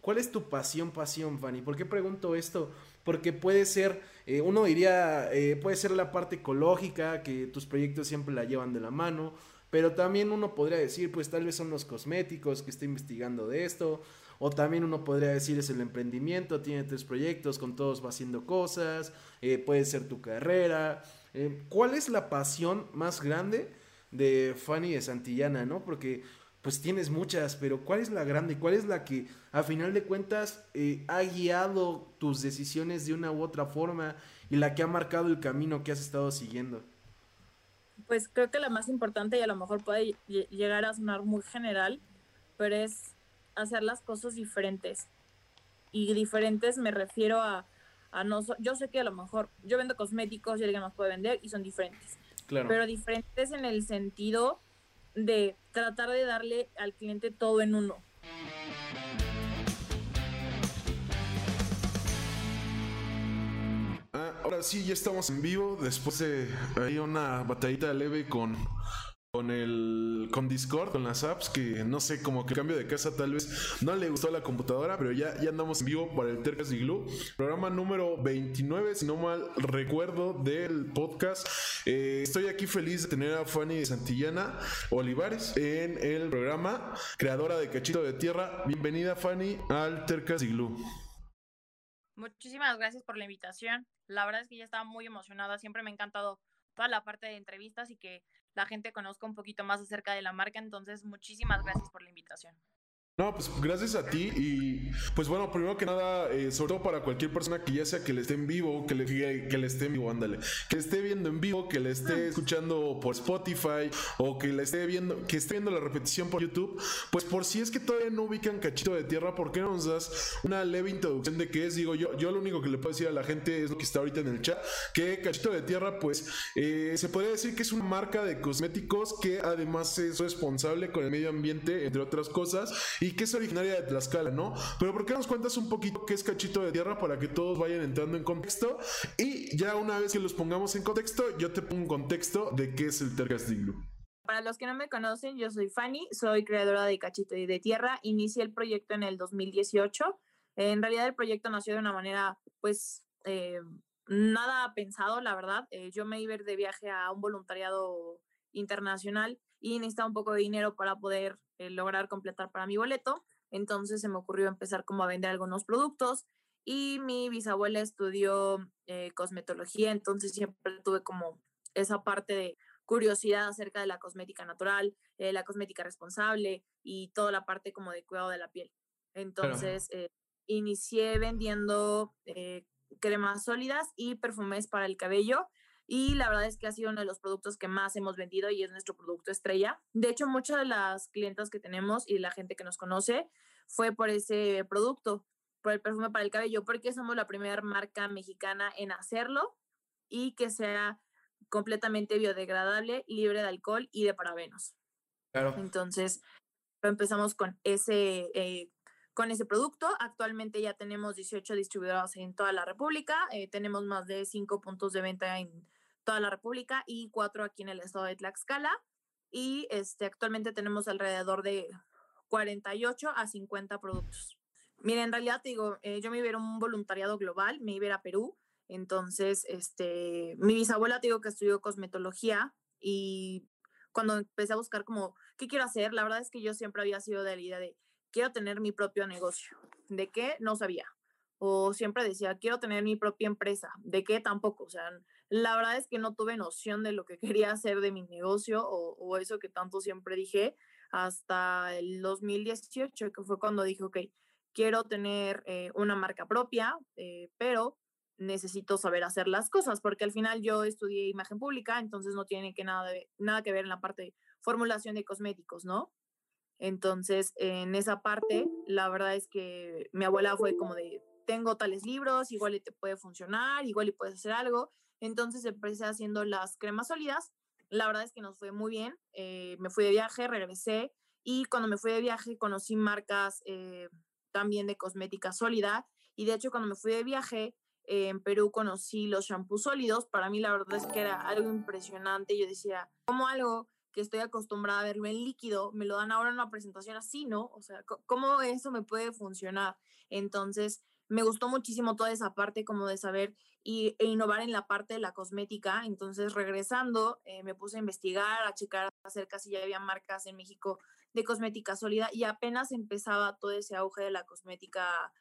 ¿Cuál es tu pasión, pasión, Fanny? ¿Por qué pregunto esto? Porque puede ser, eh, uno diría, eh, puede ser la parte ecológica, que tus proyectos siempre la llevan de la mano, pero también uno podría decir, pues tal vez son los cosméticos que está investigando de esto, o también uno podría decir es el emprendimiento, tiene tres proyectos, con todos va haciendo cosas, eh, puede ser tu carrera. ¿Cuál es la pasión más grande de Fanny de Santillana, no? Porque pues tienes muchas, pero ¿cuál es la grande? ¿Cuál es la que a final de cuentas eh, ha guiado tus decisiones de una u otra forma y la que ha marcado el camino que has estado siguiendo? Pues creo que la más importante y a lo mejor puede llegar a sonar muy general, pero es hacer las cosas diferentes. Y diferentes me refiero a, a no, yo sé que a lo mejor yo vendo cosméticos y alguien más puede vender y son diferentes. Claro. Pero diferentes en el sentido de tratar de darle al cliente todo en uno. Ah, ahora sí, ya estamos en vivo después de ahí una batallita leve con con el con Discord, con las apps, que no sé, como que el cambio de casa tal vez no le gustó a la computadora, pero ya, ya andamos en vivo para el Tercas y Glue, programa número 29, si no mal recuerdo, del podcast. Eh, estoy aquí feliz de tener a Fanny Santillana Olivares en el programa, creadora de Cachito de Tierra. Bienvenida Fanny al Tercas y Glue. Muchísimas gracias por la invitación. La verdad es que ya estaba muy emocionada, siempre me ha encantado toda la parte de entrevistas y que la gente conozca un poquito más acerca de la marca. Entonces, muchísimas gracias por la invitación. No, pues gracias a ti y pues bueno, primero que nada, eh, sobre todo para cualquier persona que ya sea que le esté en vivo, que le, que, le esté en vivo, ándale, que esté viendo en vivo, que le esté escuchando por Spotify o que le esté viendo, que esté viendo la repetición por YouTube, pues por si es que todavía no ubican Cachito de Tierra, ¿por qué no nos das una leve introducción de qué es? Digo, yo, yo lo único que le puedo decir a la gente es lo que está ahorita en el chat, que Cachito de Tierra, pues eh, se podría decir que es una marca de cosméticos que además es responsable con el medio ambiente, entre otras cosas, y que es originaria de Tlaxcala, ¿no? Pero ¿por qué nos cuentas un poquito qué es Cachito de Tierra para que todos vayan entrando en contexto? Y ya una vez que los pongamos en contexto, yo te pongo un contexto de qué es el Tercastiglu. Para los que no me conocen, yo soy Fanny, soy creadora de Cachito de Tierra. Inicié el proyecto en el 2018. En realidad el proyecto nació de una manera, pues, eh, nada pensado, la verdad. Eh, yo me iba de viaje a un voluntariado internacional y necesitaba un poco de dinero para poder eh, lograr completar para mi boleto. Entonces se me ocurrió empezar como a vender algunos productos y mi bisabuela estudió eh, cosmetología, entonces siempre tuve como esa parte de curiosidad acerca de la cosmética natural, eh, la cosmética responsable y toda la parte como de cuidado de la piel. Entonces inicié vendiendo cremas sólidas y perfumes para el cabello y la verdad es que ha sido uno de los productos que más hemos vendido y es nuestro producto estrella. De hecho, muchas de las clientas que tenemos y la gente que nos conoce fue por ese producto, por el perfume para el cabello, porque somos la primera marca mexicana en hacerlo y que sea completamente biodegradable, libre de alcohol y de parabenos. Claro. Entonces, empezamos con ese, eh, con ese producto. Actualmente ya tenemos 18 distribuidores en toda la República. Eh, tenemos más de 5 puntos de venta en toda la República y cuatro aquí en el estado de Tlaxcala. Y este, actualmente tenemos alrededor de 48 a 50 productos. Miren, en realidad te digo, eh, yo me iba a un voluntariado global, me iba a Perú. Entonces, este, mi bisabuela te digo que estudió cosmetología y cuando empecé a buscar como, ¿qué quiero hacer? La verdad es que yo siempre había sido de la idea de, quiero tener mi propio negocio. ¿De qué? No sabía. O siempre decía, quiero tener mi propia empresa. ¿De qué? Tampoco. O sea, la verdad es que no tuve noción de lo que quería hacer de mi negocio o, eso que tanto siempre dije hasta el 2018, que fue cuando dije, ok, quiero tener eh, una marca propia, eh, pero necesito saber hacer las cosas, porque al final yo estudié imagen pública, entonces no tiene que nada, nada que ver en la parte de formulación de cosméticos, ¿no? Entonces, en esa parte, la verdad es que mi abuela fue como de, tengo tales libros, igual te puede funcionar, igual y puedes hacer algo. Entonces empecé haciendo las cremas sólidas. La verdad es que nos fue muy bien. Eh, me fui de viaje, regresé y cuando me fui de viaje conocí marcas eh, también de cosmética sólida. Y de hecho, cuando me fui de viaje eh, en Perú conocí los shampoos sólidos. Para mí la verdad es que era algo impresionante. Yo decía, ¿cómo algo que estoy acostumbrada a verlo en líquido, me lo dan ahora en una presentación así, ¿no? O sea, ¿cómo eso me puede funcionar? Entonces, me gustó muchísimo toda esa parte como de saber y, e innovar en la parte de la cosmética. Entonces, regresando, eh, me puse a investigar, a checar acerca si ya había marcas en México de cosmética sólida y apenas empezaba todo ese auge de la cosmética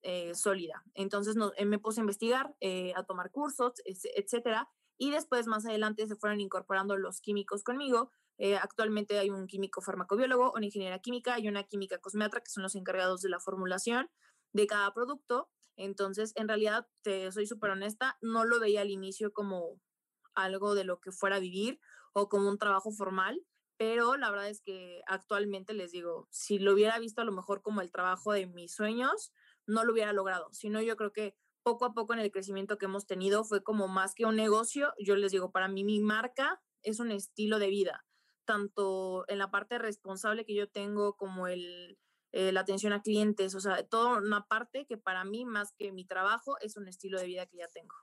eh, sólida. Entonces eh, me puse a investigar, a tomar cursos, etcétera. Y después, más adelante, se fueron incorporando los químicos conmigo. actualmente hay un químico farmacobiólogo, una ingeniera química y una química cosmetra, que son los encargados de la formulación de cada producto. Entonces, en realidad, te soy súper honesta, no lo veía al inicio como algo de lo que fuera a vivir o como un trabajo formal, pero la verdad es que actualmente les digo, si lo hubiera visto a lo mejor como el trabajo de mis sueños, no lo hubiera logrado. Sino yo creo que poco a poco en el crecimiento que hemos tenido fue como más que un negocio, yo les digo, para mí mi marca es un estilo de vida, tanto en la parte responsable que yo tengo como el eh, la atención a clientes, o sea, toda una parte que para mí, más que mi trabajo, es un estilo de vida que ya tengo.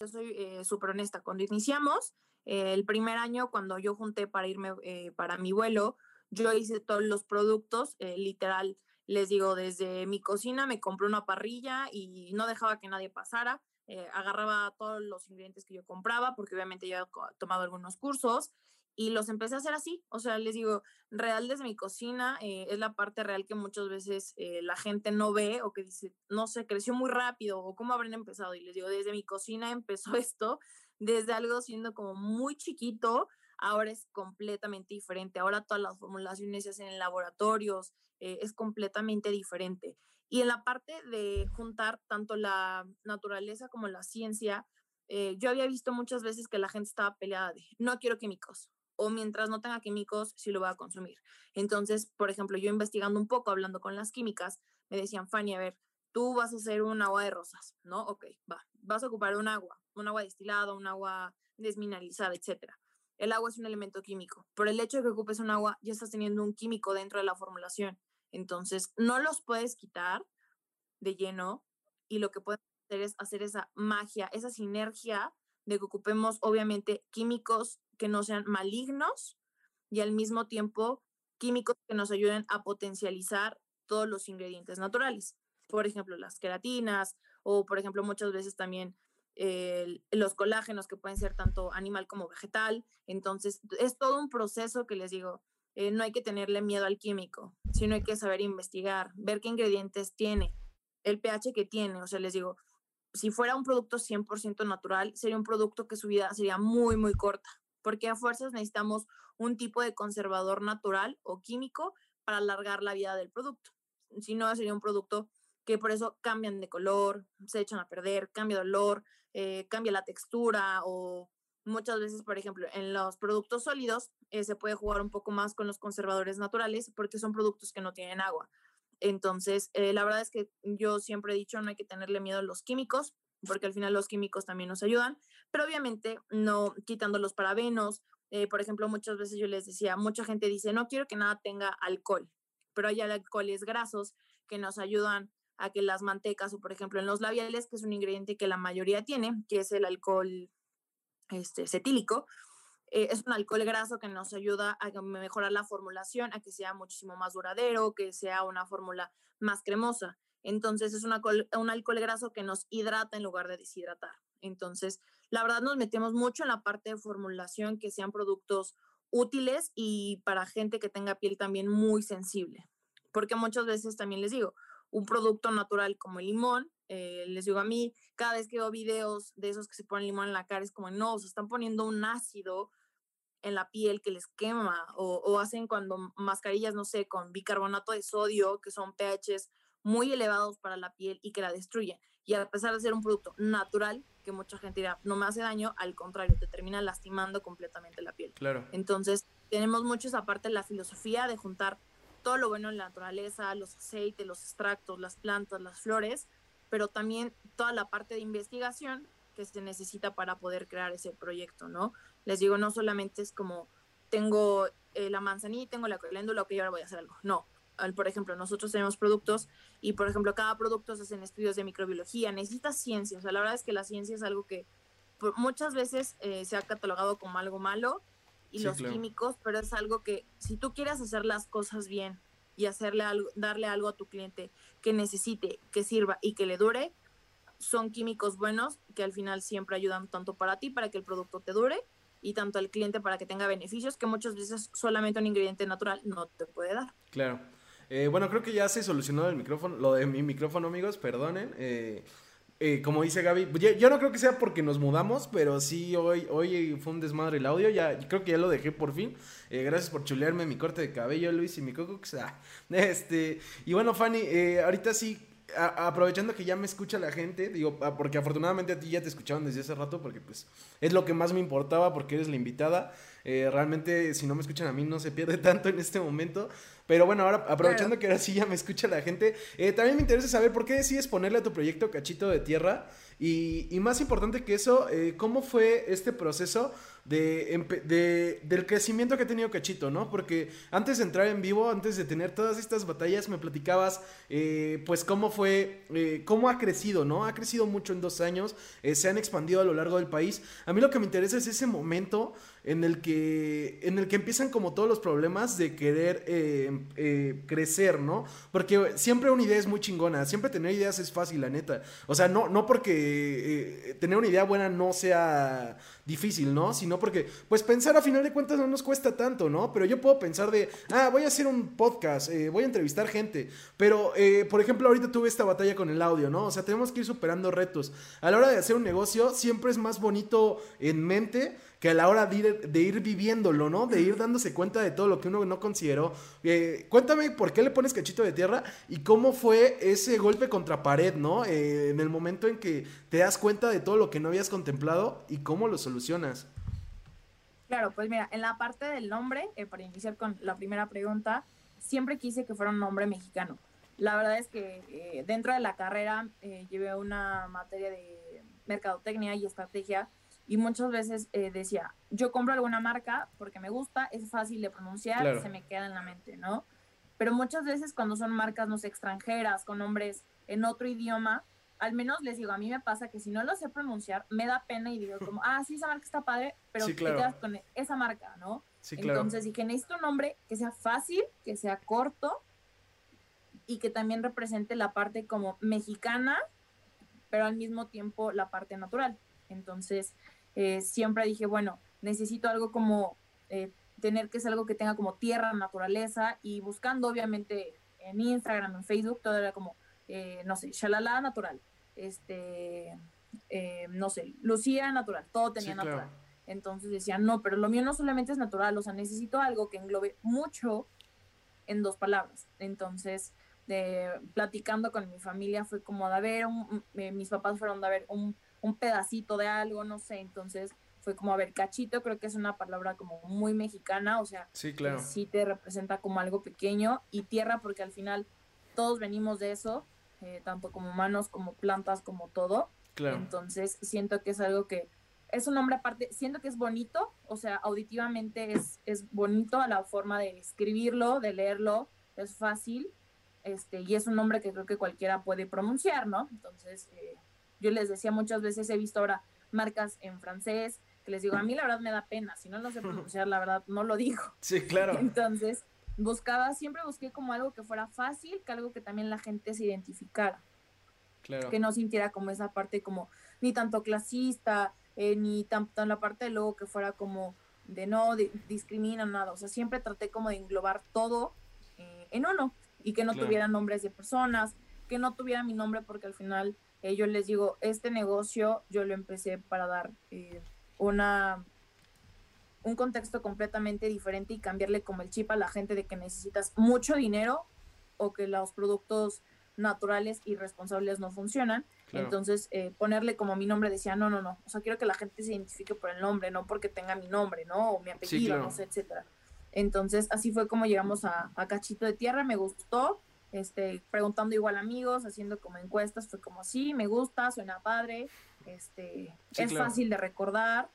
Yo soy eh, súper honesta. Cuando iniciamos, eh, el primer año, cuando yo junté para irme para mi vuelo, yo hice todos los productos, literal, les digo, desde mi cocina me compré una parrilla y no dejaba que nadie pasara. agarraba todos los ingredientes que yo compraba, porque obviamente yo he tomado algunos cursos, y los empecé a hacer así. O sea, les digo, real desde mi cocina eh, es la parte real que muchas veces eh, la gente no ve o que dice, no sé, creció muy rápido o cómo habrán empezado. Y les digo, desde mi cocina empezó esto, desde algo siendo como muy chiquito, ahora es completamente diferente. Ahora todas las formulaciones se hacen en laboratorios, eh, es completamente diferente. Y en la parte de juntar tanto la naturaleza como la ciencia, yo había visto muchas veces que la gente estaba peleada de, no quiero químicos, o mientras no tenga químicos, sí lo va a consumir. Entonces, por ejemplo, yo investigando un poco, hablando con las químicas, me decían, Fanny, a ver, tú vas a hacer un agua de rosas, ¿no? Ok, va, vas a ocupar un agua, un agua destilada, un agua desmineralizada, etc. El agua es un elemento químico. Por el hecho de que ocupes un agua, ya estás teniendo un químico dentro de la formulación. Entonces, no los puedes quitar de lleno y lo que puedes hacer es hacer esa magia, esa sinergia de que ocupemos, obviamente, químicos que no sean malignos y al mismo tiempo químicos que nos ayuden a potencializar todos los ingredientes naturales. Por ejemplo, las queratinas o, por ejemplo, muchas veces también los colágenos que pueden ser tanto animal como vegetal. Entonces, es todo un proceso que les digo, eh, no hay que tenerle miedo al químico, sino hay que saber investigar, ver qué ingredientes tiene, el pH que tiene. O sea, les digo, si fuera un producto 100% natural, sería un producto que su vida sería muy, muy corta porque a fuerzas necesitamos un tipo de conservador natural o químico para alargar la vida del producto. Si no, sería un producto que por eso cambian de color, se echan a perder, cambia de olor, eh, cambia la textura o muchas veces, por ejemplo, en los productos sólidos eh, se puede jugar un poco más con los conservadores naturales porque son productos que no tienen agua. Entonces, eh, la verdad es que yo siempre he dicho, no hay que tenerle miedo a los químicos, porque al final los químicos también nos ayudan, pero obviamente no quitando los parabenos. Eh, por ejemplo, muchas veces yo les decía, mucha gente dice, no quiero que nada tenga alcohol, pero hay alcoholes grasos que nos ayudan a que las mantecas o por ejemplo en los labiales, que es un ingrediente que la mayoría tiene, que es el alcohol este, cetílico, eh, es un alcohol graso que nos ayuda a mejorar la formulación, a que sea muchísimo más duradero, que sea una fórmula más cremosa. Entonces es un alcohol graso que nos hidrata en lugar de deshidratar. Entonces, la verdad nos metemos mucho en la parte de formulación, que sean productos útiles y para gente que tenga piel también muy sensible. Porque muchas veces también les digo, un producto natural como el limón, eh, les digo a mí, cada vez que veo videos de esos que se ponen limón en la cara, es como, no, se están poniendo un ácido en la piel que les quema o, o hacen cuando mascarillas, no sé, con bicarbonato de sodio, que son pHs muy elevados para la piel y que la destruyen. Y a pesar de ser un producto natural, que mucha gente dirá, no me hace daño, al contrario, te termina lastimando completamente la piel. Claro. Entonces, tenemos mucho esa parte de la filosofía de juntar todo lo bueno en la naturaleza, los aceites, los extractos, las plantas, las flores, pero también toda la parte de investigación que se necesita para poder crear ese proyecto, ¿no? Les digo, no solamente es como tengo eh, la manzanilla, tengo la caléndula, que yo ahora voy a hacer algo. No, por ejemplo, nosotros tenemos productos y, por ejemplo, cada producto se hacen estudios de microbiología, necesita ciencia. O sea, la verdad es que la ciencia es algo que muchas veces eh, se ha catalogado como algo malo y los químicos, pero es algo que si tú quieres hacer las cosas bien y hacerle algo, darle algo a tu cliente que necesite, que sirva y que le dure, son químicos buenos que al final siempre ayudan tanto para ti, para que el producto te dure, y tanto al cliente para que tenga beneficios que muchas veces solamente un ingrediente natural no te puede dar. Claro. Eh, bueno, creo que ya se solucionó el micrófono, lo de mi micrófono, amigos, perdonen. Eh, eh, como dice Gaby, yo, no creo que sea porque nos mudamos, pero sí hoy, hoy fue un desmadre el audio, ya creo que ya lo dejé por fin. gracias por chulearme mi corte de cabello, Luis y mi coco. Este, y bueno, Fanny, ahorita sí aprovechando que ya me escucha la gente, digo, ah, porque afortunadamente a ti ya te escuchaban desde hace rato, porque pues es lo que más me importaba, porque eres la invitada. Eh, realmente, si no me escuchan a mí, no se pierde tanto en este momento. Pero bueno, ahora aprovechando que ahora sí ya me escucha la gente, eh, también me interesa saber por qué decides ponerle a tu proyecto Cachito de Tierra. Y, y más importante que eso, eh, ¿cómo fue este proceso de, del crecimiento que ha tenido Cachito, ¿no? Porque antes de entrar en vivo, antes de tener todas estas batallas, me platicabas, eh, pues, cómo fue, cómo ha crecido, ¿no? Ha crecido mucho en dos años, se han expandido a lo largo del país. A mí lo que me interesa es ese momento en el que, en el que empiezan como todos los problemas de querer crecer, ¿no? Porque siempre una idea es muy chingona, siempre tener ideas es fácil, la neta. O sea, no, no porque tener una idea buena no sea difícil, ¿no? Sino porque, pues pensar a final de cuentas no nos cuesta tanto, ¿no? Pero yo puedo pensar de, ah, voy a hacer un podcast, eh, voy a entrevistar gente. Pero, eh, por ejemplo, ahorita tuve esta batalla con el audio, ¿no? O sea, tenemos que ir superando retos. A la hora de hacer un negocio, siempre es más bonito en mente que a la hora de ir, de ir, viviéndolo, ¿no? De ir dándose cuenta de todo lo que uno no consideró. Eh, cuéntame por qué le pones cachito de tierra y cómo fue ese golpe contra pared, ¿no? Eh, en el momento en que te das cuenta de todo lo que no habías contemplado y cómo lo solucionas. Claro, pues mira, en la parte del nombre, eh, para iniciar con la primera pregunta, siempre quise que fuera un nombre mexicano. La verdad es que dentro de la carrera llevé una materia de mercadotecnia y estrategia y muchas veces eh, decía, yo compro alguna marca porque me gusta, es fácil de pronunciar, se me queda en la mente, ¿no? Pero muchas veces cuando son marcas, no sé, extranjeras, con nombres en otro idioma, al menos les digo, a mí me pasa que si no lo sé pronunciar, me da pena y digo como, ah, sí, esa marca está padre, pero te quedas con esa marca, ¿no? Sí, claro. Entonces dije, necesito un nombre que sea fácil, que sea corto y que también represente la parte como mexicana, pero al mismo tiempo la parte natural. Entonces, eh, siempre dije, bueno, necesito algo como eh, tener que ser algo que tenga como tierra, naturaleza y buscando obviamente en Instagram, en Facebook, todo era como, eh, no sé, shalala natural, este, no sé, Lucía natural, todo tenía natural. Entonces decía, no, pero lo mío no solamente es natural, o sea, necesito algo que englobe mucho en dos palabras. Entonces, platicando con mi familia fue como de ver, mis papás fueron de ver un un pedacito de algo, no sé, entonces fue como, a ver, cachito creo que es una palabra como muy mexicana, o sea, sí, claro. sí te representa como algo pequeño y tierra porque al final todos venimos de eso, eh, tanto como humanos, como plantas, como todo. Claro. Entonces siento que es algo que es un nombre aparte, siento que es bonito, o sea, auditivamente es, es bonito a la forma de escribirlo, de leerlo, es fácil, este, y es un nombre que creo que cualquiera puede pronunciar, ¿no? Entonces, eh, yo les decía muchas veces, he visto ahora marcas en francés, que les digo, a mí la verdad me da pena, si no lo sé pronunciar, la verdad no lo digo. Sí, claro. Entonces, buscaba, siempre busqué como algo que fuera fácil, que algo que también la gente se identificara. Claro. Que no sintiera como esa parte como ni tanto clasista, eh, ni tanto en la parte de luego que fuera como de no discrimina nada. O sea, siempre traté como de englobar todo eh, en uno y que no tuviera nombres de personas, que no tuviera mi nombre porque al final eh, yo les digo, este negocio yo lo empecé para dar eh, una un contexto completamente diferente y cambiarle como el chip a la gente de que necesitas mucho dinero o que los productos naturales y responsables no funcionan. Entonces, eh, ponerle como mi nombre decía, no, no, no. O sea, quiero que la gente se identifique por el nombre, no porque tenga mi nombre, ¿no? O mi apellido, no sé, etcétera. Entonces, así fue como llegamos a, a Cachito de Tierra, me gustó este, preguntando igual amigos, haciendo como encuestas, fue como, sí, me gusta, suena padre, este, es fácil de recordar.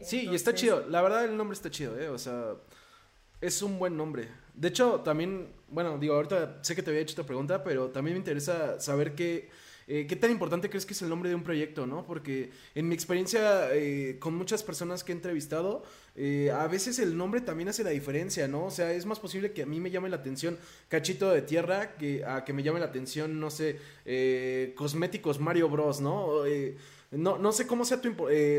Sí, y está chido, la verdad el nombre está chido, ¿eh? O sea, es un buen nombre. De hecho, también, bueno, digo, ahorita sé que te había hecho esta pregunta, pero también me interesa saber qué, eh, ¿qué tan importante crees que es el nombre de un proyecto, no? Porque en mi experiencia eh, con muchas personas que he entrevistado, eh, a veces el nombre también hace la diferencia, ¿no? O sea, es más posible que a mí me llame la atención Cachito de Tierra que a que me llame la atención, no sé, Cosméticos Mario Bros, ¿no? no, no sé cómo sea tu,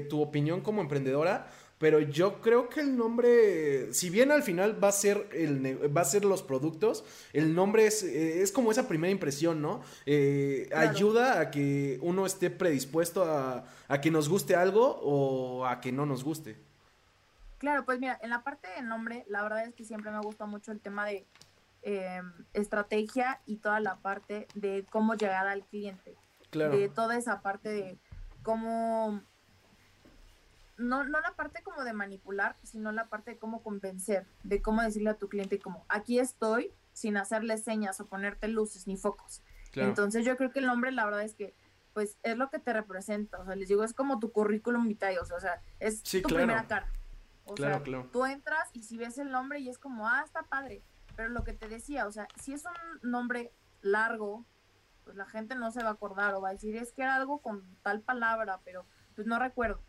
tu opinión como emprendedora, pero yo creo que el nombre, si bien al final va a ser el va a ser los productos, el nombre es, eh, es como esa primera impresión, ¿no? Eh, ayuda a que uno esté predispuesto a, a, que nos guste algo o a que no nos guste. Claro, pues mira, en la parte del nombre, la verdad es que siempre me gusta mucho el tema de em, estrategia y toda la parte de cómo llegar al cliente. Claro. De toda esa parte de cómo no, no la parte como de manipular, sino la parte de cómo convencer, de cómo decirle a tu cliente como, aquí estoy, sin hacerle señas o ponerte luces ni focos. Entonces yo creo que el nombre, la verdad es que, pues, es lo que te representa, o sea, les digo, es como tu currículum vitae, o sea, es tu primera cara. O sea, tú entras y si ves el nombre y es como, ah, está padre, pero lo que te decía, o sea, si es un nombre largo, pues la gente no se va a acordar o va a decir, es que era algo con tal palabra, pero pues no recuerdo.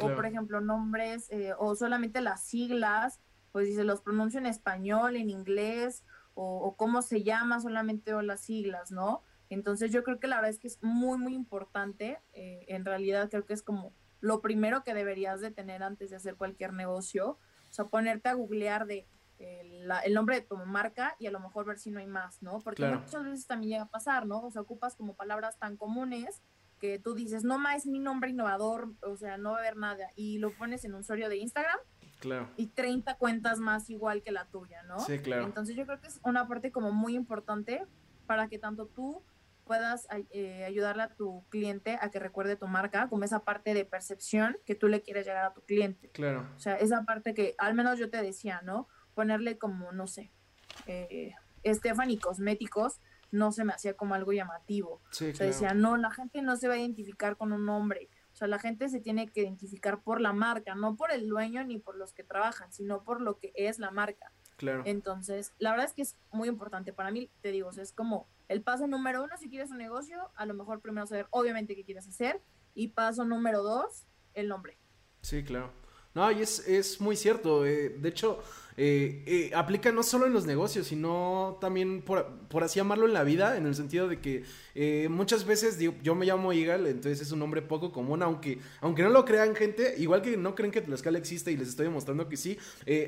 O, por ejemplo, nombres eh, o solamente las siglas, pues si se los pronuncio en español, en inglés, o, cómo se llama solamente o las siglas, ¿no? Entonces yo creo que la verdad es que es muy, muy importante. Eh, en realidad creo que es como lo primero que deberías de tener antes de hacer cualquier negocio. O sea, ponerte a googlear de eh, el nombre de tu marca y a lo mejor ver si no hay más, ¿no? Porque muchas veces también llega a pasar, ¿no? O sea, ocupas como palabras tan comunes que tú dices, no más es mi nombre innovador, o sea, no va a haber nada, y lo pones en un usuario de Instagram. Claro. Y 30 cuentas más igual que la tuya, ¿no? Sí, claro. Entonces yo creo que es una parte como muy importante para que tanto tú puedas eh, ayudarle a tu cliente a que recuerde tu marca, como esa parte de percepción que tú le quieres llegar a tu cliente. Claro. O sea, esa parte que al menos yo te decía, ¿no? Ponerle como, no sé, eh, Stephanie Cosméticos, no se me hacía como algo llamativo. Sí, o sea, decía, no, la gente no se va a identificar con un nombre. O sea, la gente se tiene que identificar por la marca, no por el dueño ni por los que trabajan, sino por lo que es la marca. Claro. Entonces, la verdad es que es muy importante. Para mí, te digo, es como el paso número uno, si quieres un negocio, a lo mejor primero saber, obviamente, qué quieres hacer. Y paso número dos, el nombre. Sí, claro. No, y es, es muy cierto. Eh, de hecho, eh, eh, aplica no solo en los negocios, sino también, por, por, así llamarlo, en la vida, en el sentido de que eh, muchas veces digo, yo me llamo Igal, entonces es un nombre poco común, aunque, aunque no lo crean gente, igual que no creen que Tlaxcala existe y les estoy demostrando que sí,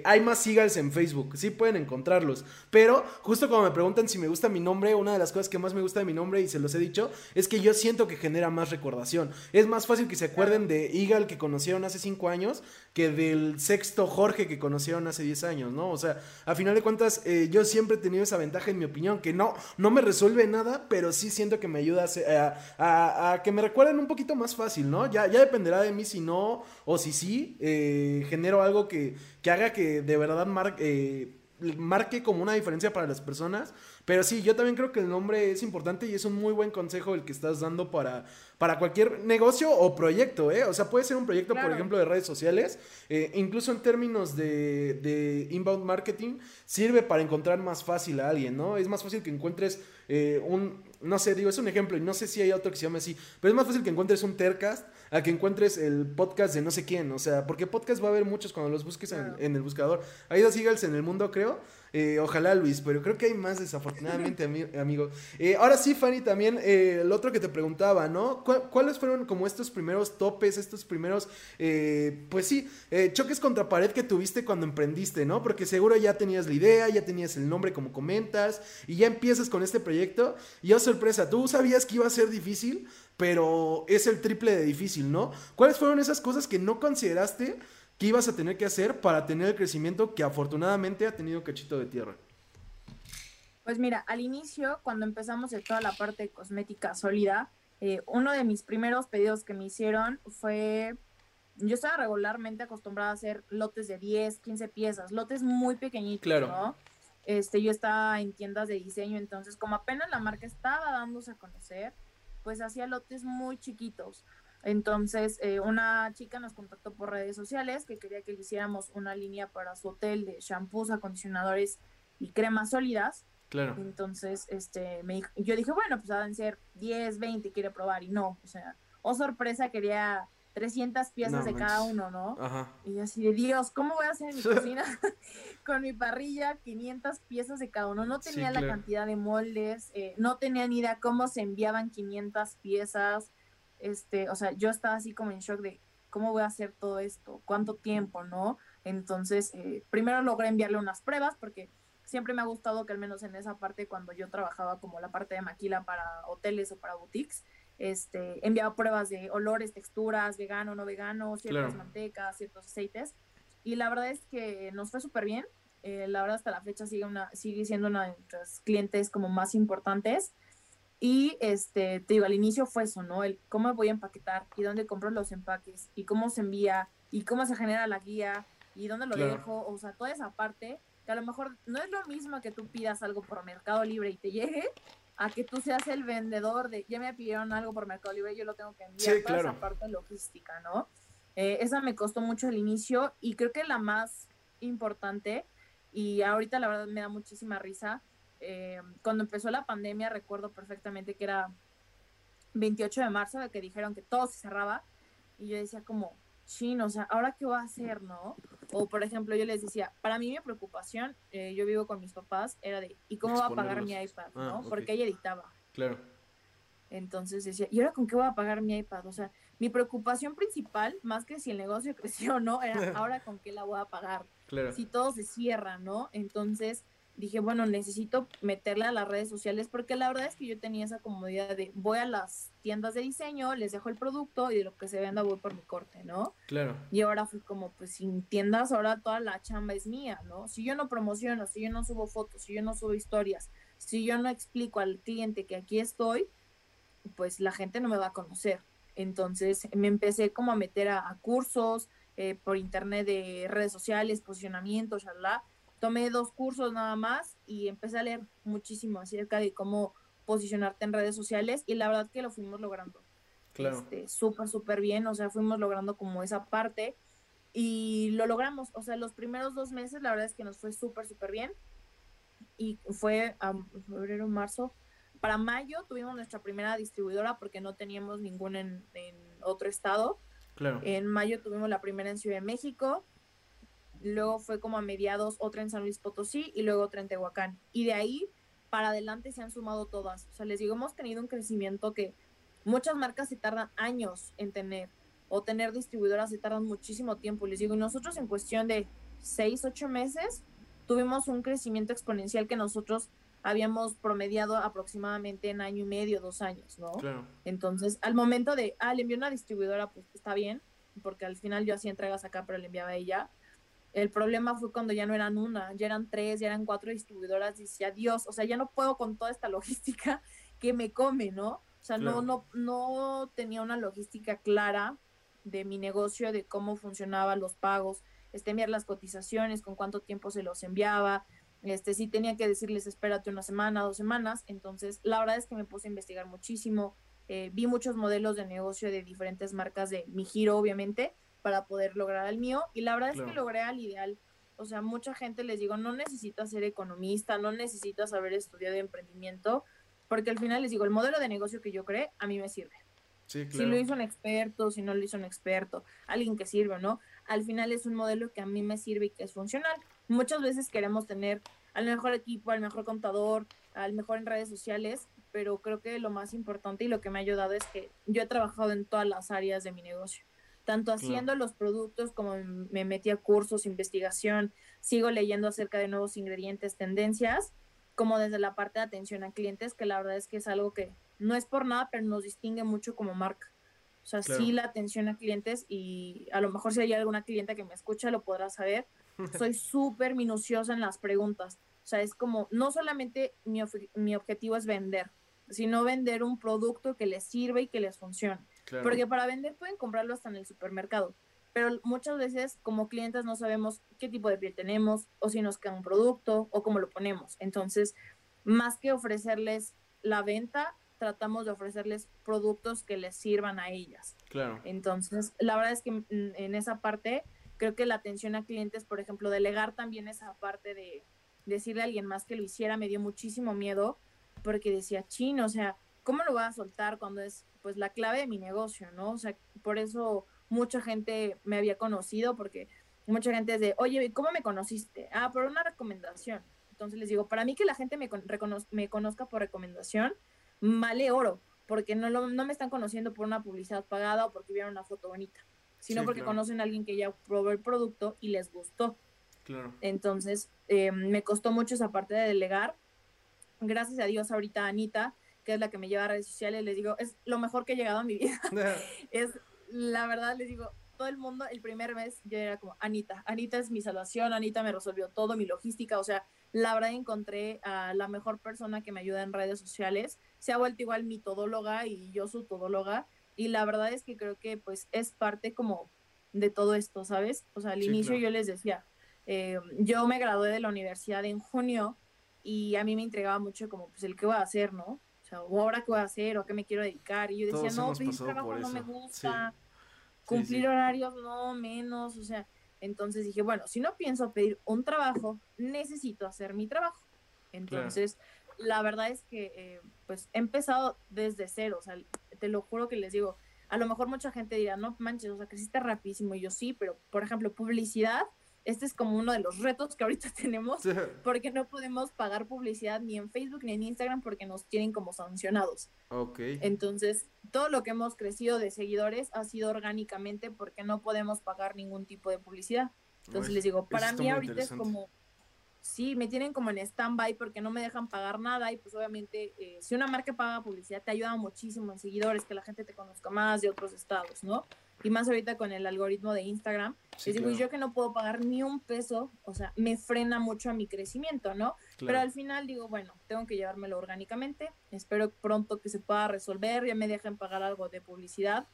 hay más Igals en Facebook, sí pueden encontrarlos, pero justo cuando me preguntan si me gusta mi nombre, una de las cosas que más me gusta de mi nombre, y se los he dicho, es que yo siento que genera más recordación. Es más fácil que se acuerden de Igal que conocieron hace 5 años que del sexto Jorge que conocieron hace 10 años. ¿No? O sea, a final de cuentas, eh, yo siempre he tenido esa ventaja en mi opinión, que no, no me resuelve nada, pero sí siento que me ayuda a, que me recuerden un poquito más fácil, ¿no? Ya, ya dependerá de mí si no o si sí, eh, genero algo que, que, haga que de verdad marque, eh, marque como una diferencia para las personas. Pero sí, yo también creo que el nombre es importante y es un muy buen consejo el que estás dando para, para cualquier negocio o proyecto, ¿eh? O sea, puede ser un proyecto, por ejemplo, de redes sociales, eh, incluso en términos de, de, inbound marketing, sirve para encontrar más fácil a alguien, ¿no? Es más fácil que encuentres eh, un, no sé, digo, es un ejemplo y no sé si hay otro que se llame así, pero es más fácil que encuentres un Tercast a que encuentres el podcast de no sé quién, o sea, porque podcast va a haber muchos cuando los busques en, en el buscador. Hay dos Eagles en el mundo, creo, eh, ojalá, Luis, pero creo que hay más desafortunadamente, amigo. Eh, ahora sí, Fanny, también eh, el otro que te preguntaba, ¿no? ¿Cuáles fueron como estos primeros topes, estos primeros, pues sí, choques contra pared que tuviste cuando emprendiste, ¿no? Porque seguro ya tenías la idea, ya tenías el nombre como comentas, y ya empiezas con este proyecto. Y oh sorpresa, tú sabías que iba a ser difícil, pero es el triple de difícil, ¿no? ¿Cuáles fueron esas cosas que no consideraste? ¿Qué ibas a tener que hacer para tener el crecimiento que afortunadamente ha tenido Cachito de Tierra? Pues mira, al inicio, cuando empezamos en toda la parte de cosmética sólida, eh, uno de mis primeros pedidos que me hicieron fue, yo estaba regularmente acostumbrada a hacer lotes de 10, 15 piezas, lotes muy pequeñitos, claro. ¿no? Este, yo estaba en tiendas de diseño, entonces como apenas la marca estaba dándose a conocer, pues hacía lotes muy chiquitos. Entonces, eh, una chica nos contactó por redes sociales que quería que le hiciéramos una línea para su hotel de shampoos, acondicionadores y cremas sólidas. Claro. Entonces, este, me, yo dije, bueno, pues van a ser 10, 20, quiere probar, y no, o sea, oh sorpresa, quería 300 piezas de cada uno, ¿no? Ajá. Y así de Dios, ¿cómo voy a hacer en mi cocina con mi parrilla 500 piezas de cada uno? No tenía la cantidad de moldes, eh, no tenía ni idea cómo se enviaban 500 piezas. Este, o sea, yo estaba así como en shock de cómo voy a hacer todo esto, cuánto tiempo, ¿no? Entonces, eh, primero logré enviarle unas pruebas porque siempre me ha gustado que al menos en esa parte, cuando yo trabajaba como la parte de maquila para hoteles o para boutiques, este, enviaba pruebas de olores, texturas, vegano, no vegano, ciertas mantecas, ciertos aceites. Y la verdad es que nos fue súper bien. Eh, la verdad hasta la fecha sigue, una, sigue siendo una de nuestros clientes como más importantes. Y este, te digo, al inicio fue eso, ¿no? El cómo voy a empaquetar y dónde compro los empaques y cómo se envía y cómo se genera la guía y dónde lo dejo. O sea, toda esa parte que a lo mejor no es lo mismo que tú pidas algo por Mercado Libre y te llegue a que tú seas el vendedor de, ya me pidieron algo por Mercado Libre, yo lo tengo que enviar, sí, esa parte logística, ¿no? Eh, esa me costó mucho el inicio y creo que la más importante, y ahorita la verdad me da muchísima risa, eh, cuando empezó la pandemia recuerdo perfectamente que era 28 de marzo, que dijeron que todo se cerraba, y yo decía como, chin, o sea, ¿ahora qué voy a hacer, no? O, por ejemplo, yo les decía, para mí mi preocupación, eh, yo vivo con mis papás, era de, ¿y cómo va a pagar mi iPad, ah, no? Porque ella editaba. Claro. Entonces decía, ¿y ahora con qué voy a pagar mi iPad? O sea, mi preocupación principal, más que si el negocio creció o no, era ahora con qué la voy a pagar. Claro. Si todo se cierra, ¿no? Entonces, dije, bueno, necesito meterle a las redes sociales porque la verdad es que yo tenía esa comodidad de voy a las tiendas de diseño, les dejo el producto y de lo que se venda voy por mi corte, ¿no? Claro. Y ahora fui como, pues sin tiendas, ahora toda la chamba es mía, ¿no? Si yo no promociono, si yo no subo fotos, si yo no subo historias, si yo no explico al cliente que aquí estoy, pues la gente no me va a conocer. Entonces me empecé como a meter a, cursos eh, por internet de redes sociales, posicionamiento, shalala, tomé dos cursos nada más y empecé a leer muchísimo acerca de cómo posicionarte en redes sociales y la verdad que lo fuimos logrando. Claro. Este, súper, súper bien, o sea, fuimos logrando como esa parte y lo logramos, o sea, los primeros dos meses la verdad es que nos fue súper, súper bien y fue a febrero, marzo. Para mayo tuvimos nuestra primera distribuidora porque no teníamos ninguna en, en otro estado. Claro. En mayo tuvimos la primera en Ciudad de México, luego fue como a mediados otra en San Luis Potosí y luego otra en Tehuacán. Y de ahí para adelante se han sumado todas. O sea, les digo, hemos tenido un crecimiento que muchas marcas se tardan años en tener o tener distribuidoras se tardan muchísimo tiempo. Les digo, y nosotros en cuestión de seis, ocho meses tuvimos un crecimiento exponencial que nosotros habíamos promediado aproximadamente en año y medio, dos años, ¿no? Claro. Entonces, al momento de, ah, le envió una distribuidora, pues está bien, porque al final yo hacía entregas acá, pero le enviaba a ella. El problema fue cuando ya no eran una, ya eran tres, ya eran cuatro distribuidoras y decía, Dios, o sea, ya no puedo con toda esta logística que me come, ¿no? O sea, no, no, no tenía una logística clara de mi negocio, de cómo funcionaban los pagos, este, enviar las cotizaciones, con cuánto tiempo se los enviaba, este, sí tenía que decirles espérate una semana, dos semanas, entonces la verdad es que me puse a investigar muchísimo, eh, vi muchos modelos de negocio de diferentes marcas de mi giro, obviamente, para poder lograr el mío y la verdad es que logré al ideal. O sea, mucha gente les digo, no necesitas ser economista, no necesitas haber estudiado emprendimiento, porque al final les digo, el modelo de negocio que yo creé a mí me sirve. Sí, claro. Si lo hizo un experto, si no lo hizo un experto, alguien que sirve, ¿no? Al final es un modelo que a mí me sirve y que es funcional. Muchas veces queremos tener al mejor equipo, al mejor contador, al mejor en redes sociales, pero creo que lo más importante y lo que me ha ayudado es que yo he trabajado en todas las áreas de mi negocio tanto haciendo los productos como me metí a cursos, investigación, sigo leyendo acerca de nuevos ingredientes, tendencias, como desde la parte de atención a clientes, que la verdad es que es algo que no es por nada, pero nos distingue mucho como marca. O sea, sí la atención a clientes y a lo mejor si hay alguna clienta que me escucha lo podrá saber. Soy súper minuciosa en las preguntas. O sea, es como, no solamente mi, mi objetivo es vender, sino vender un producto que les sirva y que les funcione. Porque para vender pueden comprarlo hasta en el supermercado, pero muchas veces como clientes no sabemos qué tipo de piel tenemos o si nos queda un producto o cómo lo ponemos. Entonces, más que ofrecerles la venta, tratamos de ofrecerles productos que les sirvan a ellas. Claro. Entonces, la verdad es que en esa parte creo que la atención a clientes, por ejemplo, delegar también esa parte de, decirle a alguien más que lo hiciera me dio muchísimo miedo porque decía, chino, o sea, ¿cómo lo voy a soltar cuando es pues la clave de mi negocio, ¿no? O sea, por eso mucha gente me había conocido porque mucha gente es de, oye, ¿cómo me conociste? Ah, por una recomendación. Entonces les digo, para mí que la gente me, me conozca por recomendación, vale oro, porque no, no me están conociendo por una publicidad pagada o porque vieron una foto bonita, sino porque conocen a alguien que ya probó el producto y les gustó. Claro. Entonces, eh, me costó mucho esa parte de delegar. Gracias a Dios, ahorita Anita, que es la que me lleva a redes sociales, les digo, es lo mejor que he llegado a mi vida. es, la verdad, les digo, todo el mundo, el primer mes, yo era como, Anita, Anita es mi salvación, Anita me resolvió todo, mi logística, o sea, la verdad encontré a la mejor persona que me ayuda en redes sociales, se ha vuelto igual mi todóloga y yo su todóloga, y la verdad es que creo que pues es parte como de todo esto, ¿sabes? O sea, al inicio yo les decía, eh, yo me gradué de la universidad en junio y a mí me entregaba mucho como pues el qué voy a hacer, ¿no? O sea, o ahora qué voy a hacer o a qué me quiero dedicar. Y yo decía, no, pedir trabajo no me gusta, cumplir horarios no, menos, o sea, entonces dije, bueno, si no pienso pedir un trabajo, necesito hacer mi trabajo. Entonces, la verdad es que eh, pues he empezado desde cero, o sea, te lo juro que les digo, a lo mejor mucha gente dirá, no manches, o sea, creciste rapidísimo, y yo sí, pero por ejemplo, publicidad, este es como uno de los retos que ahorita tenemos, porque no podemos pagar publicidad ni en Facebook ni en Instagram porque nos tienen como sancionados. Ok. Entonces, todo lo que hemos crecido de seguidores ha sido orgánicamente porque no podemos pagar ningún tipo de publicidad. Entonces les digo, para mí ahorita es como, sí, me tienen como en stand-by porque no me dejan pagar nada y pues obviamente eh, si una marca paga publicidad te ayuda muchísimo en seguidores, que la gente te conozca más de otros estados, ¿no? Y más ahorita con el algoritmo de Instagram, sí, digo, yo que no puedo pagar ni un peso, o sea, me frena mucho a mi crecimiento, ¿no? Pero al final digo, bueno, tengo que llevármelo orgánicamente, espero pronto que se pueda resolver, ya me dejen pagar algo de publicidad,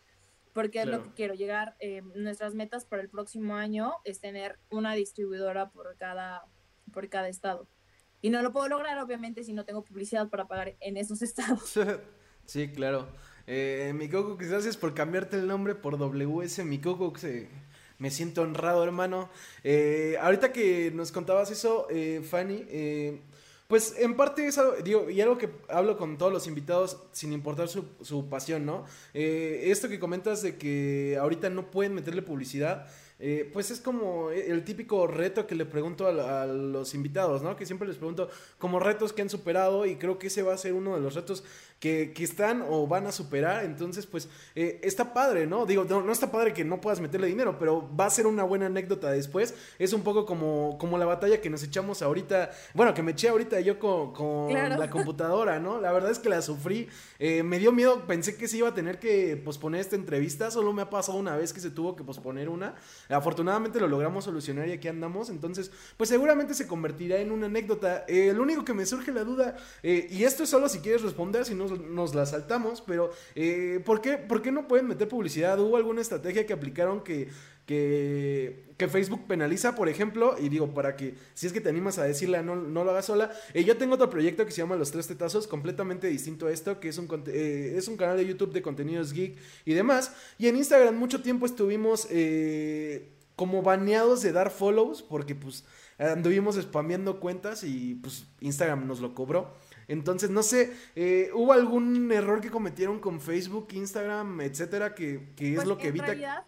porque es lo que quiero llegar, eh, nuestras metas para el próximo año es tener una distribuidora por cada, por cada estado. Y no lo puedo lograr, obviamente, si no tengo publicidad para pagar en esos estados. sí, claro. Eh, mi Coco, gracias por cambiarte el nombre por WS. Mi Coco, me siento honrado, hermano. Eh, ahorita que nos contabas eso, eh, Fanny, eh, pues en parte es algo, digo, y algo que hablo con todos los invitados sin importar su, su pasión, ¿no? esto que comentas de que ahorita no pueden meterle publicidad. Eh, pues es como el típico reto que le pregunto a, los invitados, ¿no? Que siempre les pregunto como retos que han superado y creo que ese va a ser uno de los retos que, están o van a superar. Entonces, pues eh, está padre, ¿no? Digo, no, está padre que no puedas meterle dinero, pero va a ser una buena anécdota después. Es un poco como, como la batalla que nos echamos ahorita, bueno, que me eché ahorita yo con, la computadora, ¿no? La verdad es que la sufrí. Eh, me dio miedo, pensé que se iba a tener que posponer esta entrevista, solo me ha pasado una vez que se tuvo que posponer una. Afortunadamente lo logramos solucionar y aquí andamos. Entonces, pues seguramente se convertirá en una anécdota. Eh, lo único que me surge la duda, eh, y esto es solo si quieres responder, si no nos la saltamos, pero eh, ¿por, qué, ¿por qué no pueden meter publicidad? ¿Hubo alguna estrategia que aplicaron que que, Facebook penaliza, por ejemplo, y digo, para que si es que te animas a decirla, no, no lo hagas sola. Eh, yo tengo otro proyecto que se llama Los Tres Tetazos, completamente distinto a esto, que es un, eh, es un canal de YouTube de contenidos geek y demás. Y en Instagram mucho tiempo estuvimos eh, como baneados de dar follows, porque pues anduvimos spameando cuentas y pues Instagram nos lo cobró. Entonces, no sé, ¿hubo algún error que cometieron con Facebook, Instagram, etcétera, que, que es pues, lo que evita...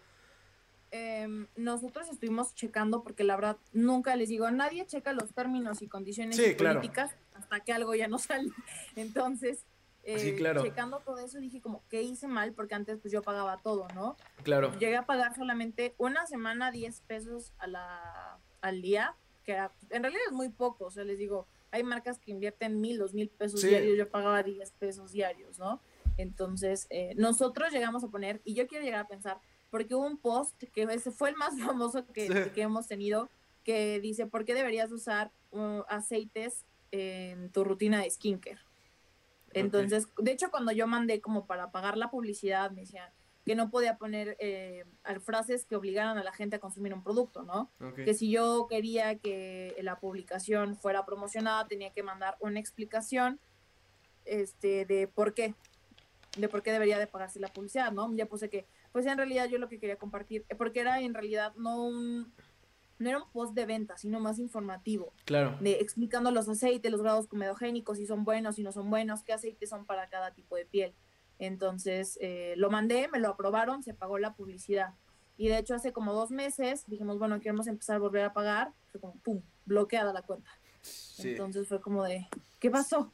Em, nosotros estuvimos checando, porque la verdad nunca les digo, nadie checa los términos y condiciones políticas hasta que algo ya no sale. Entonces, eh, checando todo eso, dije como, ¿qué hice mal? Porque antes pues yo pagaba todo, ¿no? Claro. Llegué a pagar solamente una semana 10 pesos a la, al día, que en realidad es muy poco, o sea, les digo, hay marcas que invierten mil, dos mil pesos diarios, yo pagaba 10 pesos diarios, ¿no? Entonces, eh, nosotros llegamos a poner, y yo quiero llegar a pensar, porque hubo un post que ese fue el más famoso que, que hemos tenido, que dice, ¿por qué deberías usar uh, aceites en tu rutina de skincare? Entonces, de hecho, cuando yo mandé como para pagar la publicidad, me decían que no podía poner eh, frases que obligaran a la gente a consumir un producto, ¿no? Que si yo quería que la publicación fuera promocionada, tenía que mandar una explicación este, de por qué, de por qué debería de pagarse la publicidad, ¿no? Ya puse que pues en realidad yo lo que quería compartir, eh, porque era en realidad no un, no era un post de venta, sino más informativo. Claro. De explicando los aceites, los grados comedogénicos, si son buenos, si no son buenos, qué aceites son para cada tipo de piel. Entonces eh, lo mandé, me lo aprobaron, se pagó la publicidad. Y de hecho hace como dos meses dijimos, bueno, queremos empezar a volver a pagar. Fue como, ¡pum!, bloqueada la cuenta. Entonces fue como de, ¿qué pasó?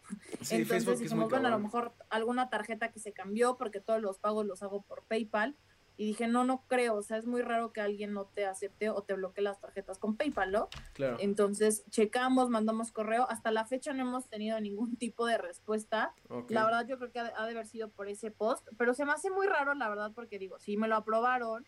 Entonces dijimos, bueno, a lo mejor alguna tarjeta que se cambió porque todos los pagos los hago por PayPal. Y dije, no, no creo, o sea, es muy raro que alguien no te acepte o te bloquee las tarjetas con PayPal, ¿no? Claro. Entonces, checamos, mandamos correo, hasta la fecha no hemos tenido ningún tipo de respuesta. La verdad, yo creo que ha de, haber sido por ese post, pero se me hace muy raro, la verdad, porque digo, si me lo aprobaron,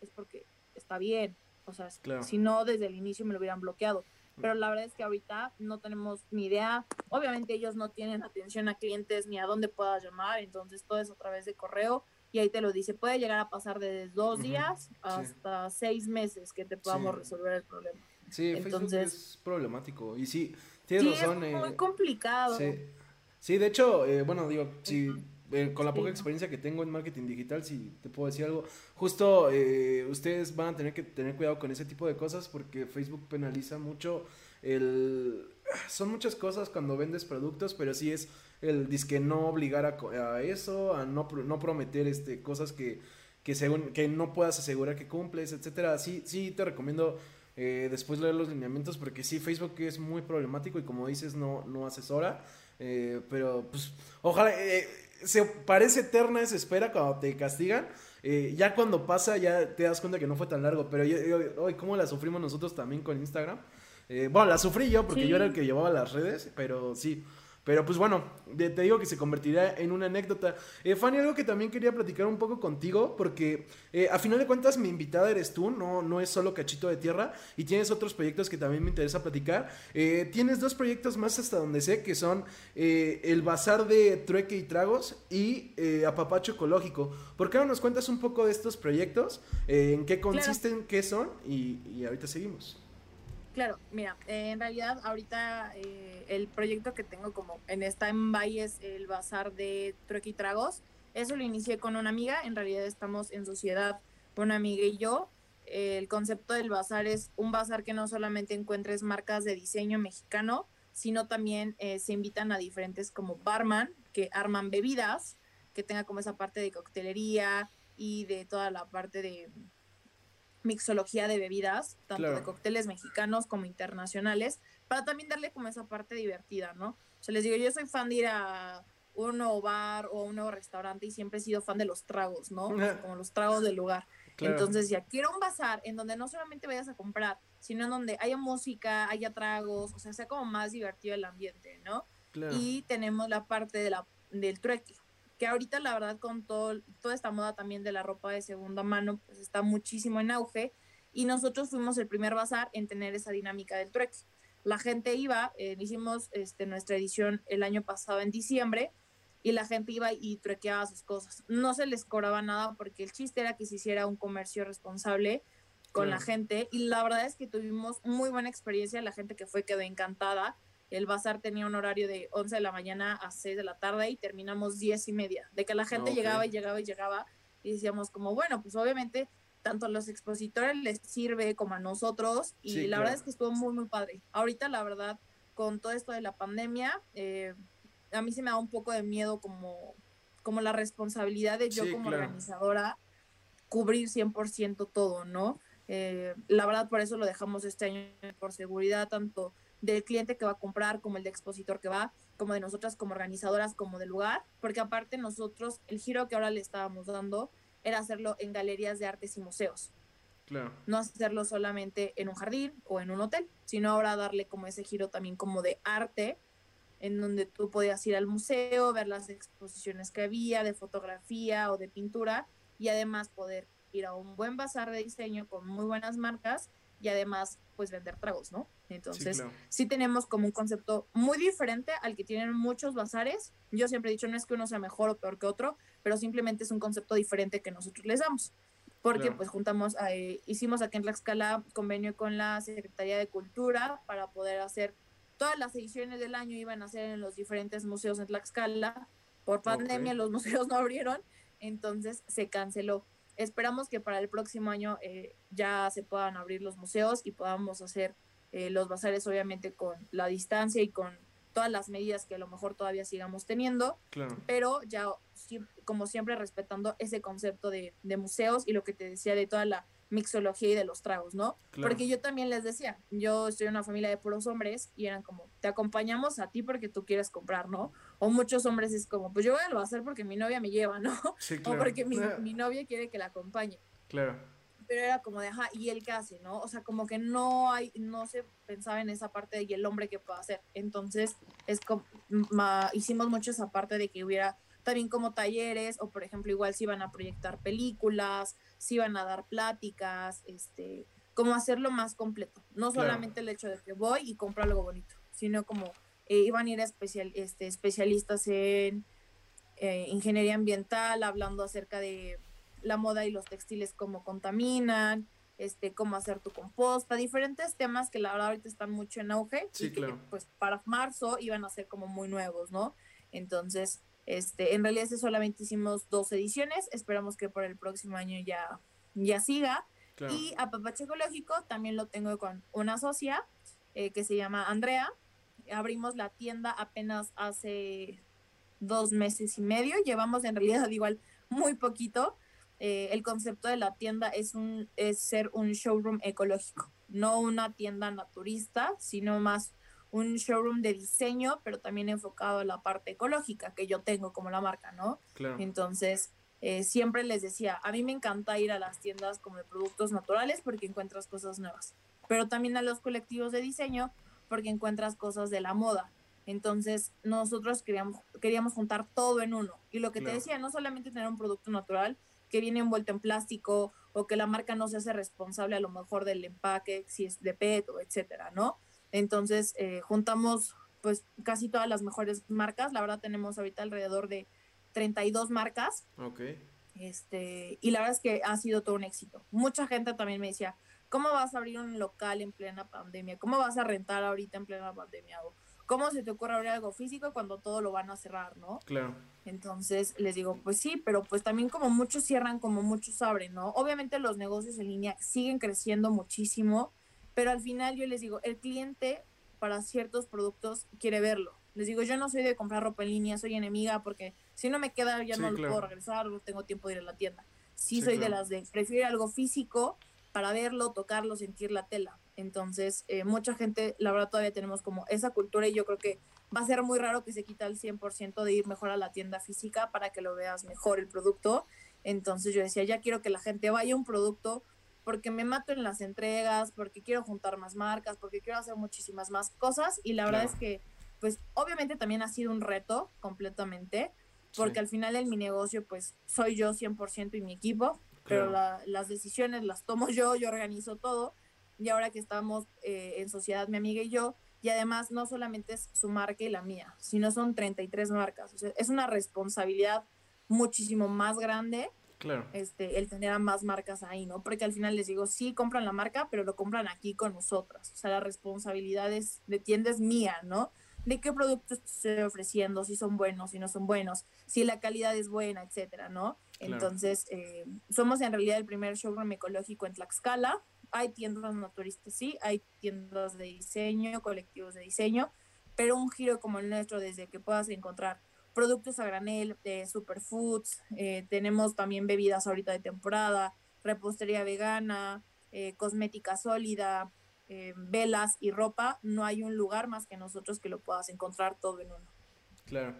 es porque está bien, o sea, si no, desde el inicio me lo hubieran bloqueado pero la verdad es que ahorita no tenemos ni idea. Obviamente ellos no tienen atención a clientes ni a dónde puedas llamar, entonces todo es a través de correo y ahí te lo dice. Puede llegar a pasar de dos días hasta seis meses que te podamos resolver el problema. Sí, entonces es problemático y sí, tienes razón. Es muy eh, complicado. Sí. sí, de hecho, eh, bueno, digo, si eh, con la poca experiencia que tengo en marketing digital, si te puedo decir algo, justo eh, ustedes van a tener que tener cuidado con ese tipo de cosas porque Facebook penaliza mucho el... Son muchas cosas cuando vendes productos, pero sí es el disque no obligar a, a eso, a no, no prometer este, cosas que, que, según, que no puedas asegurar que cumples, etcétera. Sí, sí te recomiendo eh, después leer los lineamientos porque sí, Facebook es muy problemático y como dices, no, no asesora. pero pues ojalá se parece eterna esa espera cuando te castigan. Eh, ya cuando pasa, ya te das cuenta que no fue tan largo. Pero hoy, ¿cómo la sufrimos nosotros también con Instagram? Eh, bueno, la sufrí yo porque yo era el que llevaba las redes, pero sí. Pero pues bueno, te digo que se convertirá en una anécdota. Eh, Fanny, algo que también quería platicar un poco contigo, porque eh, a final de cuentas mi invitada eres tú, no, no es solo Cachito de Tierra, y tienes otros proyectos que también me interesa platicar. Eh, tienes dos proyectos más hasta donde sé, que son eh, el Bazar de Trueque y Tragos y Apapacho Ecológico. ¿Por qué no nos cuentas un poco de estos proyectos? ¿En qué consisten? ¿Qué son? Y, y ahorita seguimos. Claro, mira, eh, en realidad ahorita eh, el proyecto que tengo como en en es el bazar de trueque y tragos. Eso lo inicié con una amiga, en realidad estamos en sociedad una amiga y yo. el concepto del bazar es un bazar que no solamente encuentres marcas de diseño mexicano, sino también eh, se invitan a diferentes como barman que arman bebidas, que tenga como esa parte de coctelería y de toda la parte de mixología de bebidas, tanto de cócteles mexicanos como internacionales, para también darle como esa parte divertida, ¿no? O sea, les digo, yo soy fan de ir a un nuevo bar o un nuevo restaurante y siempre he sido fan de los tragos, ¿no? como los tragos del lugar. Entonces, ya quiero un bazar en donde no solamente vayas a comprar, sino en donde haya música, haya tragos, o sea, sea como más divertido el ambiente, ¿no? Y tenemos la parte de la, del trueque, que ahorita la verdad con todo, toda esta moda también de la ropa de segunda mano, pues está muchísimo en auge y nosotros fuimos el primer bazar en tener esa dinámica del trueque. La gente iba, eh, hicimos este, nuestra edición el año pasado en diciembre y la gente iba y truequeaba sus cosas. No se les cobraba nada porque el chiste era que se hiciera un comercio responsable con la gente y la verdad es que tuvimos muy buena experiencia, la gente que fue quedó encantada el bazar tenía un horario de 11 de la mañana a 6 de la tarde y terminamos 10 y media, de que la gente llegaba y llegaba y llegaba y decíamos como, bueno, pues obviamente tanto a los expositores les sirve como a nosotros y la verdad es que estuvo muy, muy padre. Ahorita, la verdad, con todo esto de la pandemia, eh, a mí se me da un poco de miedo como, como la responsabilidad de yo como organizadora cubrir 100% todo, ¿no? Eh, la verdad, por eso lo dejamos este año por seguridad, tanto del cliente que va a comprar, como el de expositor que va, como de nosotras como organizadoras, como del lugar, porque aparte nosotros, el giro que ahora le estábamos dando era hacerlo en galerías de artes y museos. Claro. No hacerlo solamente en un jardín o en un hotel, sino ahora darle como ese giro también como de arte, en donde tú podías ir al museo, ver las exposiciones que había de fotografía o de pintura y además poder ir a un buen bazar de diseño con muy buenas marcas y además pues vender tragos, ¿no? Entonces sí, tenemos como un concepto muy diferente al que tienen muchos bazares. Yo siempre he dicho, no es que uno sea mejor o peor que otro, pero simplemente es un concepto diferente que nosotros les damos. Porque pues juntamos, eh, hicimos aquí en Tlaxcala convenio con la Secretaría de Cultura para poder hacer todas las ediciones del año iban a ser en los diferentes museos en Tlaxcala. Por pandemia los museos no abrieron, entonces se canceló esperamos que para el próximo año eh, ya se puedan abrir los museos y podamos hacer eh, los bazares obviamente con la distancia y con todas las medidas que a lo mejor todavía sigamos teniendo, pero ya como siempre respetando ese concepto de, de, museos y lo que te decía de toda la mixología y de los tragos, ¿no? Porque yo también les decía, yo estoy en una familia de puros hombres y eran como, te acompañamos a ti porque tú quieres comprar, ¿no? O muchos hombres es como, pues yo voy a lo hacer porque mi novia me lleva, ¿no? O porque mi, mi novia quiere que la acompañe. Claro pero era como de, ajá, ¿y él qué hace, no? O sea, como que no hay, no se pensaba en esa parte de y el hombre qué puede hacer. Entonces, es como, hicimos mucho esa parte de que hubiera también como talleres, o por ejemplo, igual si iban a proyectar películas, si iban a dar pláticas, este, como hacerlo más completo. No solamente el hecho de que voy y compro algo bonito, sino como eh, iban a ir especial, este, especialistas en eh, ingeniería ambiental, hablando acerca de la moda y los textiles, cómo contaminan, este, cómo hacer tu composta, diferentes temas que la verdad ahorita están mucho en auge y que pues para marzo iban a ser como muy nuevos, ¿no? Entonces, este, en realidad solamente hicimos dos ediciones, esperamos que por el próximo año ya, ya siga. Y a Papache Ecológico también lo tengo con una socia eh, que se llama Andrea. Abrimos la tienda apenas hace dos meses y medio, llevamos en realidad igual muy poquito, eh, el concepto de la tienda es, un, es ser un showroom ecológico, no una tienda naturista, sino más un showroom de diseño, pero también enfocado a la parte ecológica que yo tengo como la marca, ¿no? Entonces, eh, siempre les decía, a mí me encanta ir a las tiendas como de productos naturales porque encuentras cosas nuevas, pero también a los colectivos de diseño porque encuentras cosas de la moda. Entonces, nosotros queríamos, queríamos juntar todo en uno. Y lo que te decía, no solamente tener un producto natural, que viene envuelto en plástico o que la marca no se hace responsable a lo mejor del empaque, si es de PET o etcétera, ¿no? Entonces, eh, juntamos pues casi todas las mejores marcas. La verdad tenemos ahorita alrededor de 32 marcas. Ok. Este, y la verdad es que ha sido todo un éxito. Mucha gente también me decía, ¿cómo vas a abrir un local en plena pandemia? ¿Cómo vas a rentar ahorita en plena pandemia? ¿cómo se te ocurre abrir algo físico cuando todo lo van a cerrar, no? Claro. Entonces les digo, pues sí, pero pues también como muchos cierran, como muchos abren, ¿no? Obviamente los negocios en línea siguen creciendo muchísimo, pero al final yo les digo, el cliente para ciertos productos quiere verlo. Les digo, yo no soy de comprar ropa en línea, soy enemiga porque si no me queda ya no lo puedo regresar, no tengo tiempo de ir a la tienda. Sí, soy de las de prefiero algo físico para verlo, tocarlo, sentir la tela. Entonces, eh, mucha gente, la verdad, todavía tenemos como esa cultura y yo creo que va a ser muy raro que se quita el 100% de ir mejor a la tienda física para que lo veas mejor el producto. Entonces yo decía, ya quiero que la gente vaya a un producto porque me mato en las entregas, porque quiero juntar más marcas, porque quiero hacer muchísimas más cosas y la verdad es que, pues obviamente también ha sido un reto completamente, porque al final en mi negocio pues soy yo 100% y mi equipo, pero las decisiones las tomo yo, yo organizo todo y ahora que estamos eh, en sociedad, mi amiga y yo, y además no solamente es su marca y la mía, sino son 33 marcas. O sea, es una responsabilidad muchísimo más grande claro. este, el tener a más marcas ahí, ¿no? Porque al final les digo, sí, compran la marca, pero lo compran aquí con nosotras. O sea, la responsabilidad es, de tienda es mía, ¿no? De qué productos estoy ofreciendo, si son buenos, si no son buenos, si la calidad es buena, etcétera, ¿no? Entonces, eh, somos en realidad el primer showroom ecológico en Tlaxcala hay tiendas naturistas, sí, hay tiendas de diseño, colectivos de diseño, pero un giro como el nuestro, desde que puedas encontrar productos a granel, de superfoods, eh, tenemos también bebidas ahorita de temporada, repostería vegana, eh, cosmética sólida, eh, velas y ropa, no hay un lugar más que nosotros que lo puedas encontrar todo en uno. Claro.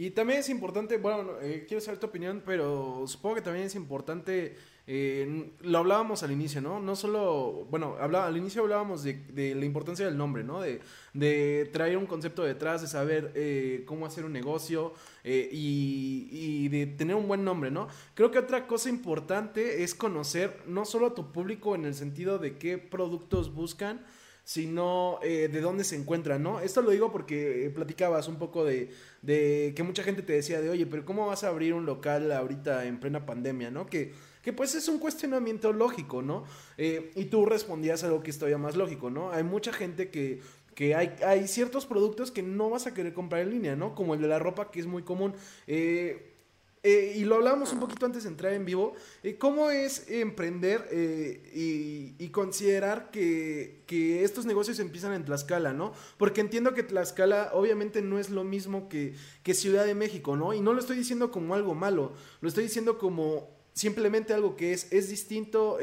Y también es importante, bueno, quiero saber tu opinión, pero supongo que también es importante eh, lo hablábamos al inicio, ¿no? No solo, bueno, hablaba, al inicio hablábamos de, la importancia del nombre, ¿no? De, traer un concepto detrás, de saber eh, cómo hacer un negocio eh, y, de tener un buen nombre, ¿no? Creo que otra cosa importante es conocer no solo a tu público en el sentido de qué productos buscan, sino de dónde se encuentran, ¿no? Esto lo digo porque platicabas un poco de, de que mucha gente te decía de, oye, pero ¿cómo vas a abrir un local ahorita en plena pandemia, ¿no? Que que pues es un cuestionamiento lógico, ¿no? Eh, y tú respondías algo que es todavía más lógico, ¿no? Hay mucha gente que, que hay, hay ciertos productos que no vas a querer comprar en línea, ¿no? Como el de la ropa, que es muy común. Eh, eh, y lo hablábamos un poquito antes de entrar en vivo, eh, ¿cómo es emprender eh, y, considerar que, que, estos negocios empiezan en Tlaxcala, ¿no? Porque entiendo que Tlaxcala obviamente no es lo mismo que, que Ciudad de México, ¿no? Y no lo estoy diciendo como algo malo, lo estoy diciendo como simplemente algo que es, es distinto.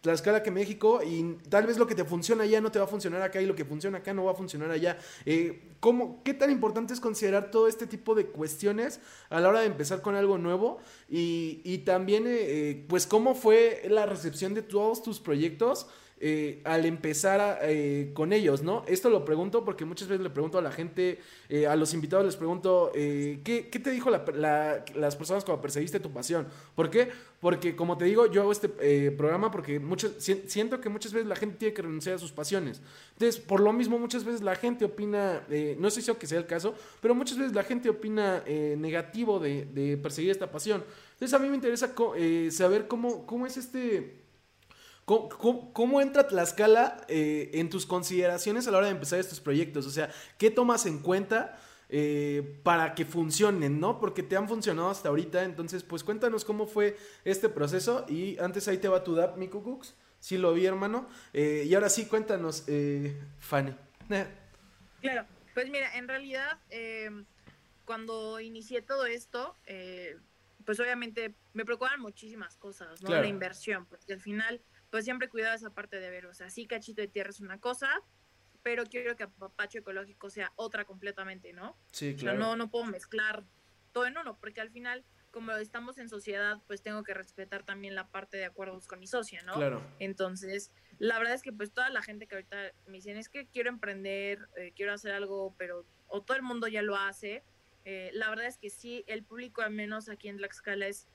Tlaxcala que México y tal vez lo que te funciona allá no te va a funcionar acá y lo que funciona acá no va a funcionar allá. Eh, ¿cómo, ¿Qué tan importante es considerar todo este tipo de cuestiones a la hora de empezar con algo nuevo? Y, y también, eh, eh, pues, ¿cómo fue la recepción de todos tus proyectos? Eh, al empezar eh, con ellos, ¿no? Esto lo pregunto porque muchas veces le pregunto a la gente, eh, a los invitados les pregunto, ¿qué, te dijo las personas cuando perseguiste tu pasión? ¿Por qué? Porque como te digo, yo hago este programa porque siento que muchas veces la gente tiene que renunciar a sus pasiones. Entonces, por lo mismo, muchas veces la gente opina, no sé si que sea el caso, pero muchas veces la gente opina negativo de, perseguir esta pasión. Entonces, a mí me interesa saber cómo, cómo es este ¿Cómo, entra Tlaxcala eh, en tus consideraciones a la hora de empezar estos proyectos? O sea, ¿qué tomas en cuenta eh, para que funcionen, no? Porque te han funcionado hasta ahorita, entonces, pues cuéntanos cómo fue este proceso y antes ahí te va tu DAP, Miku Cooks. Sí lo vi, hermano. Eh, y ahora sí, cuéntanos, Fanny. Claro, pues mira, en realidad, cuando inicié todo esto, pues obviamente me preocupaban muchísimas cosas, ¿no? La inversión, porque al final pues siempre cuidado esa parte de ver, o sea, sí cachito de tierra es una cosa, pero quiero que apapacho ecológico sea otra completamente, ¿no? Sí, claro. O sea, no, no puedo mezclar todo en uno, porque al final, como estamos en sociedad, pues tengo que respetar también la parte de acuerdos con mi socia, ¿no? Claro. Entonces, la verdad es que pues toda la gente que ahorita me dicen es que quiero emprender, eh, quiero hacer algo, pero o todo el mundo ya lo hace, eh, la verdad es que sí, el público al menos aquí en Tlaxcala es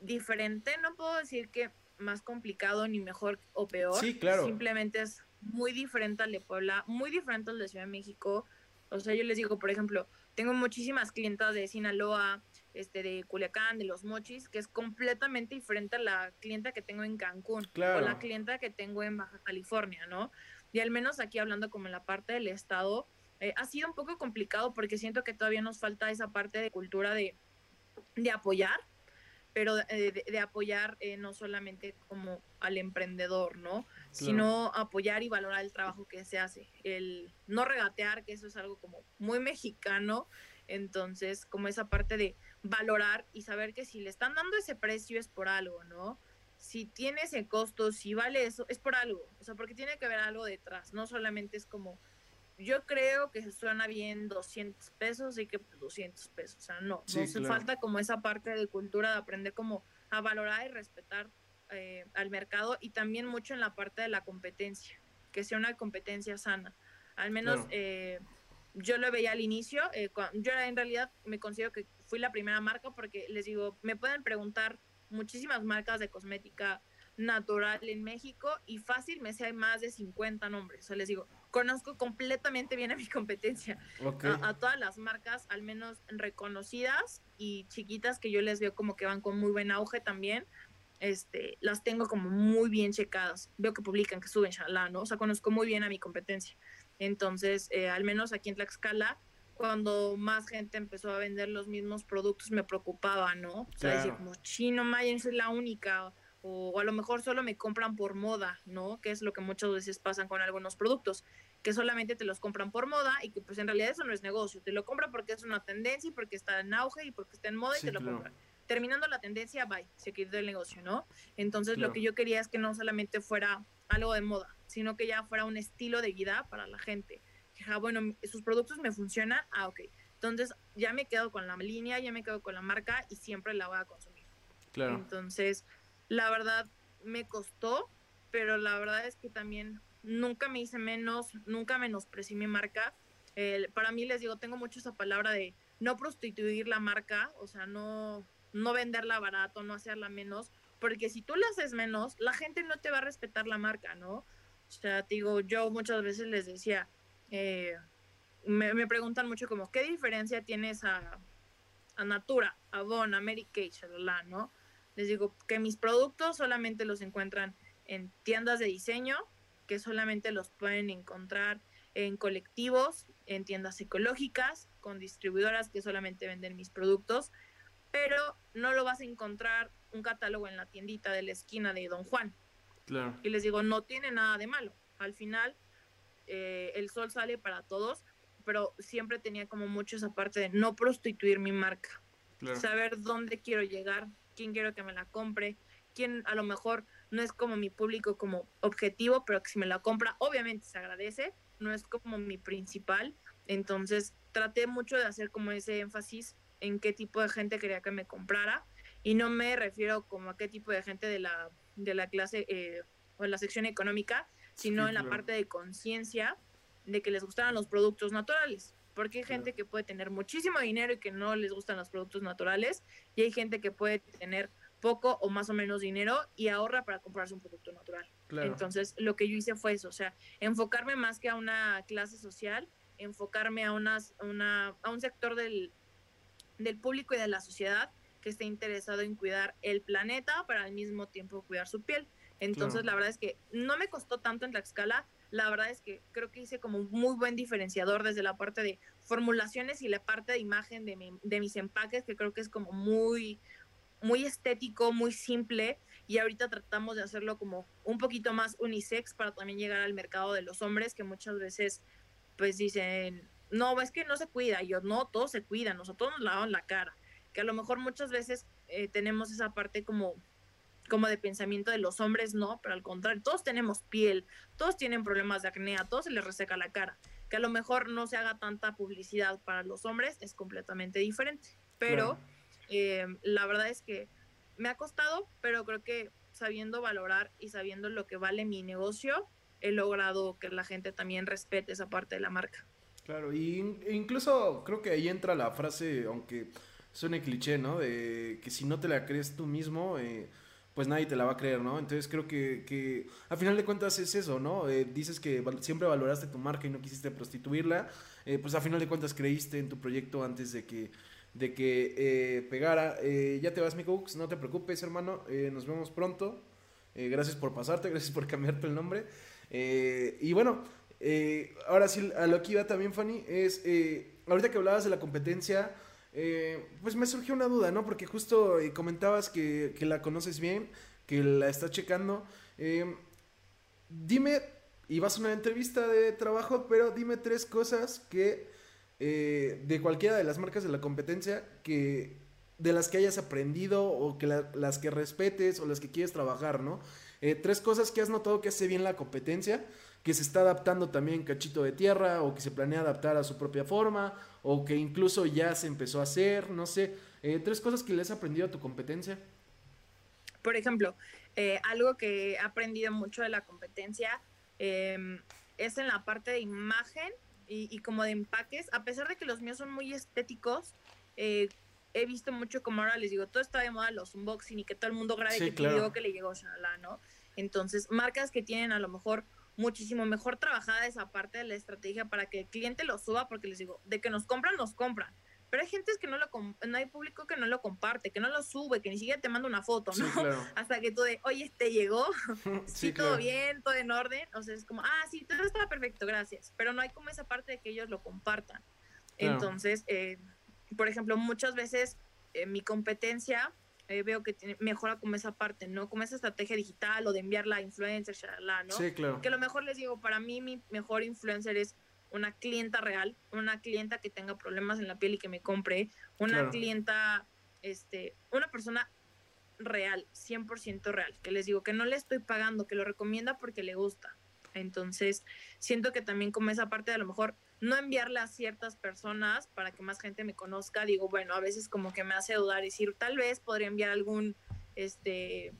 diferente, no puedo decir que más complicado ni mejor o peor. Sí, claro. Simplemente es muy diferente al de Puebla, muy diferente al de Ciudad de México. O sea, yo les digo, por ejemplo, tengo muchísimas clientas de Sinaloa, este, de Culiacán, de Los Mochis, que es completamente diferente a la clienta que tengo en Cancún claro. o la clienta que tengo en Baja California, ¿no? Y al menos aquí hablando como en la parte del estado, eh, ha sido un poco complicado porque siento que todavía nos falta esa parte de cultura de, de apoyar pero eh, de, apoyar eh, no solamente como al emprendedor, ¿no? Sino apoyar y valorar el trabajo que se hace. El no regatear, que eso es algo como muy mexicano. Entonces, como esa parte de valorar y saber que si le están dando ese precio es por algo, ¿no? Si tiene ese costo, si vale eso, es por algo. O sea, porque tiene que haber algo detrás. No solamente es como yo creo que suena bien 200 pesos y que 200 pesos, o sea, no, no hace falta como esa parte de cultura de aprender como a valorar y respetar eh, al mercado y también mucho en la parte de la competencia, que sea una competencia sana. Al menos eh, yo lo veía al inicio, eh, yo en realidad me considero que fui la primera marca porque les digo, me pueden preguntar muchísimas marcas de cosmética natural en México y fácil me sé hay más de 50 nombres, o sea, les digo, conozco completamente bien a mi competencia, a, todas las marcas, al menos reconocidas y chiquitas que yo les veo como que van con muy buen auge también, este, las tengo como muy bien checadas, veo que publican, que suben, shalá, ¿no? O sea, conozco muy bien a mi competencia. Entonces, eh, al menos aquí en Tlaxcala, cuando más gente empezó a vender los mismos productos, me preocupaba, ¿no? O sea, decir, como, chino, Mayen, soy la única, o, a lo mejor solo me compran por moda, ¿no? Que es lo que muchas veces pasan con algunos productos, que solamente te los compran por moda y que pues en realidad eso no es negocio, te lo compran porque es una tendencia y porque está en auge y porque está en moda y te lo compran. Terminando la tendencia, bye, se quitó el negocio, ¿no? Entonces lo que yo quería es que no solamente fuera algo de moda, sino que ya fuera un estilo de vida para la gente. Que, ah, bueno, sus productos me funcionan, ah, ok. Entonces ya me quedo con la línea, ya me quedo con la marca y siempre la voy a consumir. Claro. Entonces, la verdad me costó, pero la verdad es que también nunca me hice menos, nunca menosprecié mi marca. para mí les digo, tengo mucho esa palabra de no prostituir la marca, o sea, no, no venderla barato, no hacerla menos, porque si tú la haces menos, la gente no te va a respetar la marca, ¿no? O sea, digo, yo muchas veces les decía, eh, me, preguntan mucho como, ¿qué diferencia tienes a, a Natura, a Bon, a ¿no? Les digo que mis productos solamente los encuentran en tiendas de diseño, que solamente los pueden encontrar en colectivos, en tiendas ecológicas, con distribuidoras que solamente venden mis productos. pero no lo vas a encontrar un catálogo en la tiendita de la esquina de Don Juan. Claro. Y les digo, no tiene nada de malo. Al final, eh, el sol sale para todos, pero siempre tenía como mucho esa parte de no prostituir mi marca. Claro. Saber dónde quiero llegar, quién quiero que me la compre, quién a lo mejor no es como mi público como objetivo, pero que si me la compra, obviamente se agradece, no es como mi principal. Entonces, traté mucho de hacer como ese énfasis en qué tipo de gente quería que me comprara y no me refiero como a qué tipo de gente de la, de la clase eh, o en la sección económica, sino Sí, en la claro. parte de conciencia de que les gustaran los productos naturales. Porque hay gente que puede tener muchísimo dinero y que no les gustan los productos naturales, y hay gente que puede tener poco o más o menos dinero y ahorra para comprarse un producto natural. Claro. Entonces, lo que yo hice fue eso, o sea, enfocarme más que a una clase social, enfocarme a, unas, una, a un sector del, del público y de la sociedad que esté interesado en cuidar el planeta para al mismo tiempo cuidar su piel. Entonces, Claro. la verdad es que no me costó tanto en Tlaxcala, la verdad es que creo que hice como un muy buen diferenciador desde la parte de formulaciones y la parte de imagen de, mi- de mis empaques, que creo que es como muy, muy estético, muy simple, y ahorita tratamos de hacerlo como un poquito más unisex para también llegar al mercado de los hombres, que muchas veces pues dicen, no, es que no se cuida, y yo no, todos se cuidan, nosotros nos lavamos la cara, que a lo mejor muchas veces eh, tenemos esa parte como como de pensamiento de los hombres, no, pero al contrario, todos tenemos piel, todos tienen problemas de acné, a todos se les reseca la cara. Que a lo mejor no se haga tanta publicidad para los hombres es completamente diferente. Pero Claro. eh, la verdad es que me ha costado, pero creo que sabiendo valorar y sabiendo lo que vale mi negocio, he logrado que la gente también respete esa parte de la marca. Claro, y e incluso creo que ahí entra la frase, aunque suene cliché, ¿no? De que si no te la crees tú mismo, eh, pues nadie te la va a creer, ¿no? Entonces creo que, a final de cuentas es eso, ¿no? Eh, dices que siempre valoraste tu marca y no quisiste prostituirla, eh, pues a final de cuentas creíste en tu proyecto antes de que, de que eh, pegara. Eh, ya te vas, mi Cooks, no te preocupes, hermano, nos vemos pronto. Gracias por pasarte, gracias por cambiarte el nombre. Y bueno, ahora sí, a lo que iba también, Fanny, es, ahorita que hablabas de la competencia, eh, pues me surgió una duda, ¿no? Porque justo eh, comentabas que, que la conoces bien, que la estás checando. Eh, dime, y vas a una entrevista de trabajo, pero dime tres cosas que eh, de cualquiera de las marcas de la competencia que de las que hayas aprendido o que la- las que respetes o las que quieres trabajar, ¿no? Eh, tres cosas que has notado que hace bien la competencia, que se está adaptando también cachito de tierra o que se planea adaptar a su propia forma o que incluso ya se empezó a hacer, no sé. Eh, tres cosas que le has aprendido a tu competencia. Por ejemplo, eh, algo que he aprendido mucho de la competencia eh, es en la parte de imagen y, y como de empaques. A pesar de que los míos son muy estéticos, eh, he visto mucho como ahora les digo, todo está de moda los unboxing y que todo el mundo grabe Sí, que claro. pidió, que le llegó, shalala, ¿no? Entonces, marcas que tienen a lo mejor muchísimo mejor trabajada esa parte de la estrategia para que el cliente lo suba, porque les digo, de que nos compran, nos compran. Pero hay gente que no lo, no hay público que no lo comparte, que no lo sube, que ni siquiera te manda una foto, Sí, ¿no? claro. Hasta que tú de, oye, te llegó, sí, sí, todo claro. bien, todo en orden. O sea, es como, ah, sí, todo está perfecto, gracias. Pero no hay como esa parte de que ellos lo compartan. Claro. Entonces, eh, por ejemplo, muchas veces eh, mi competencia eh, veo que tiene, mejora como esa parte, ¿no? Como esa estrategia digital o de enviarla a influencers, shalala, ¿no? Sí, claro. Que a lo mejor les digo, para mí mi mejor influencer es una clienta real, una clienta que tenga problemas en la piel y que me compre, una Claro. clienta, este, una persona real, 100% real, que les digo que no le estoy pagando, que lo recomienda porque le gusta. Entonces, siento que también como esa parte de a lo mejor no enviarle a ciertas personas para que más gente me conozca, digo, bueno, a veces como que me hace dudar y decir, tal vez podría enviar algún, este,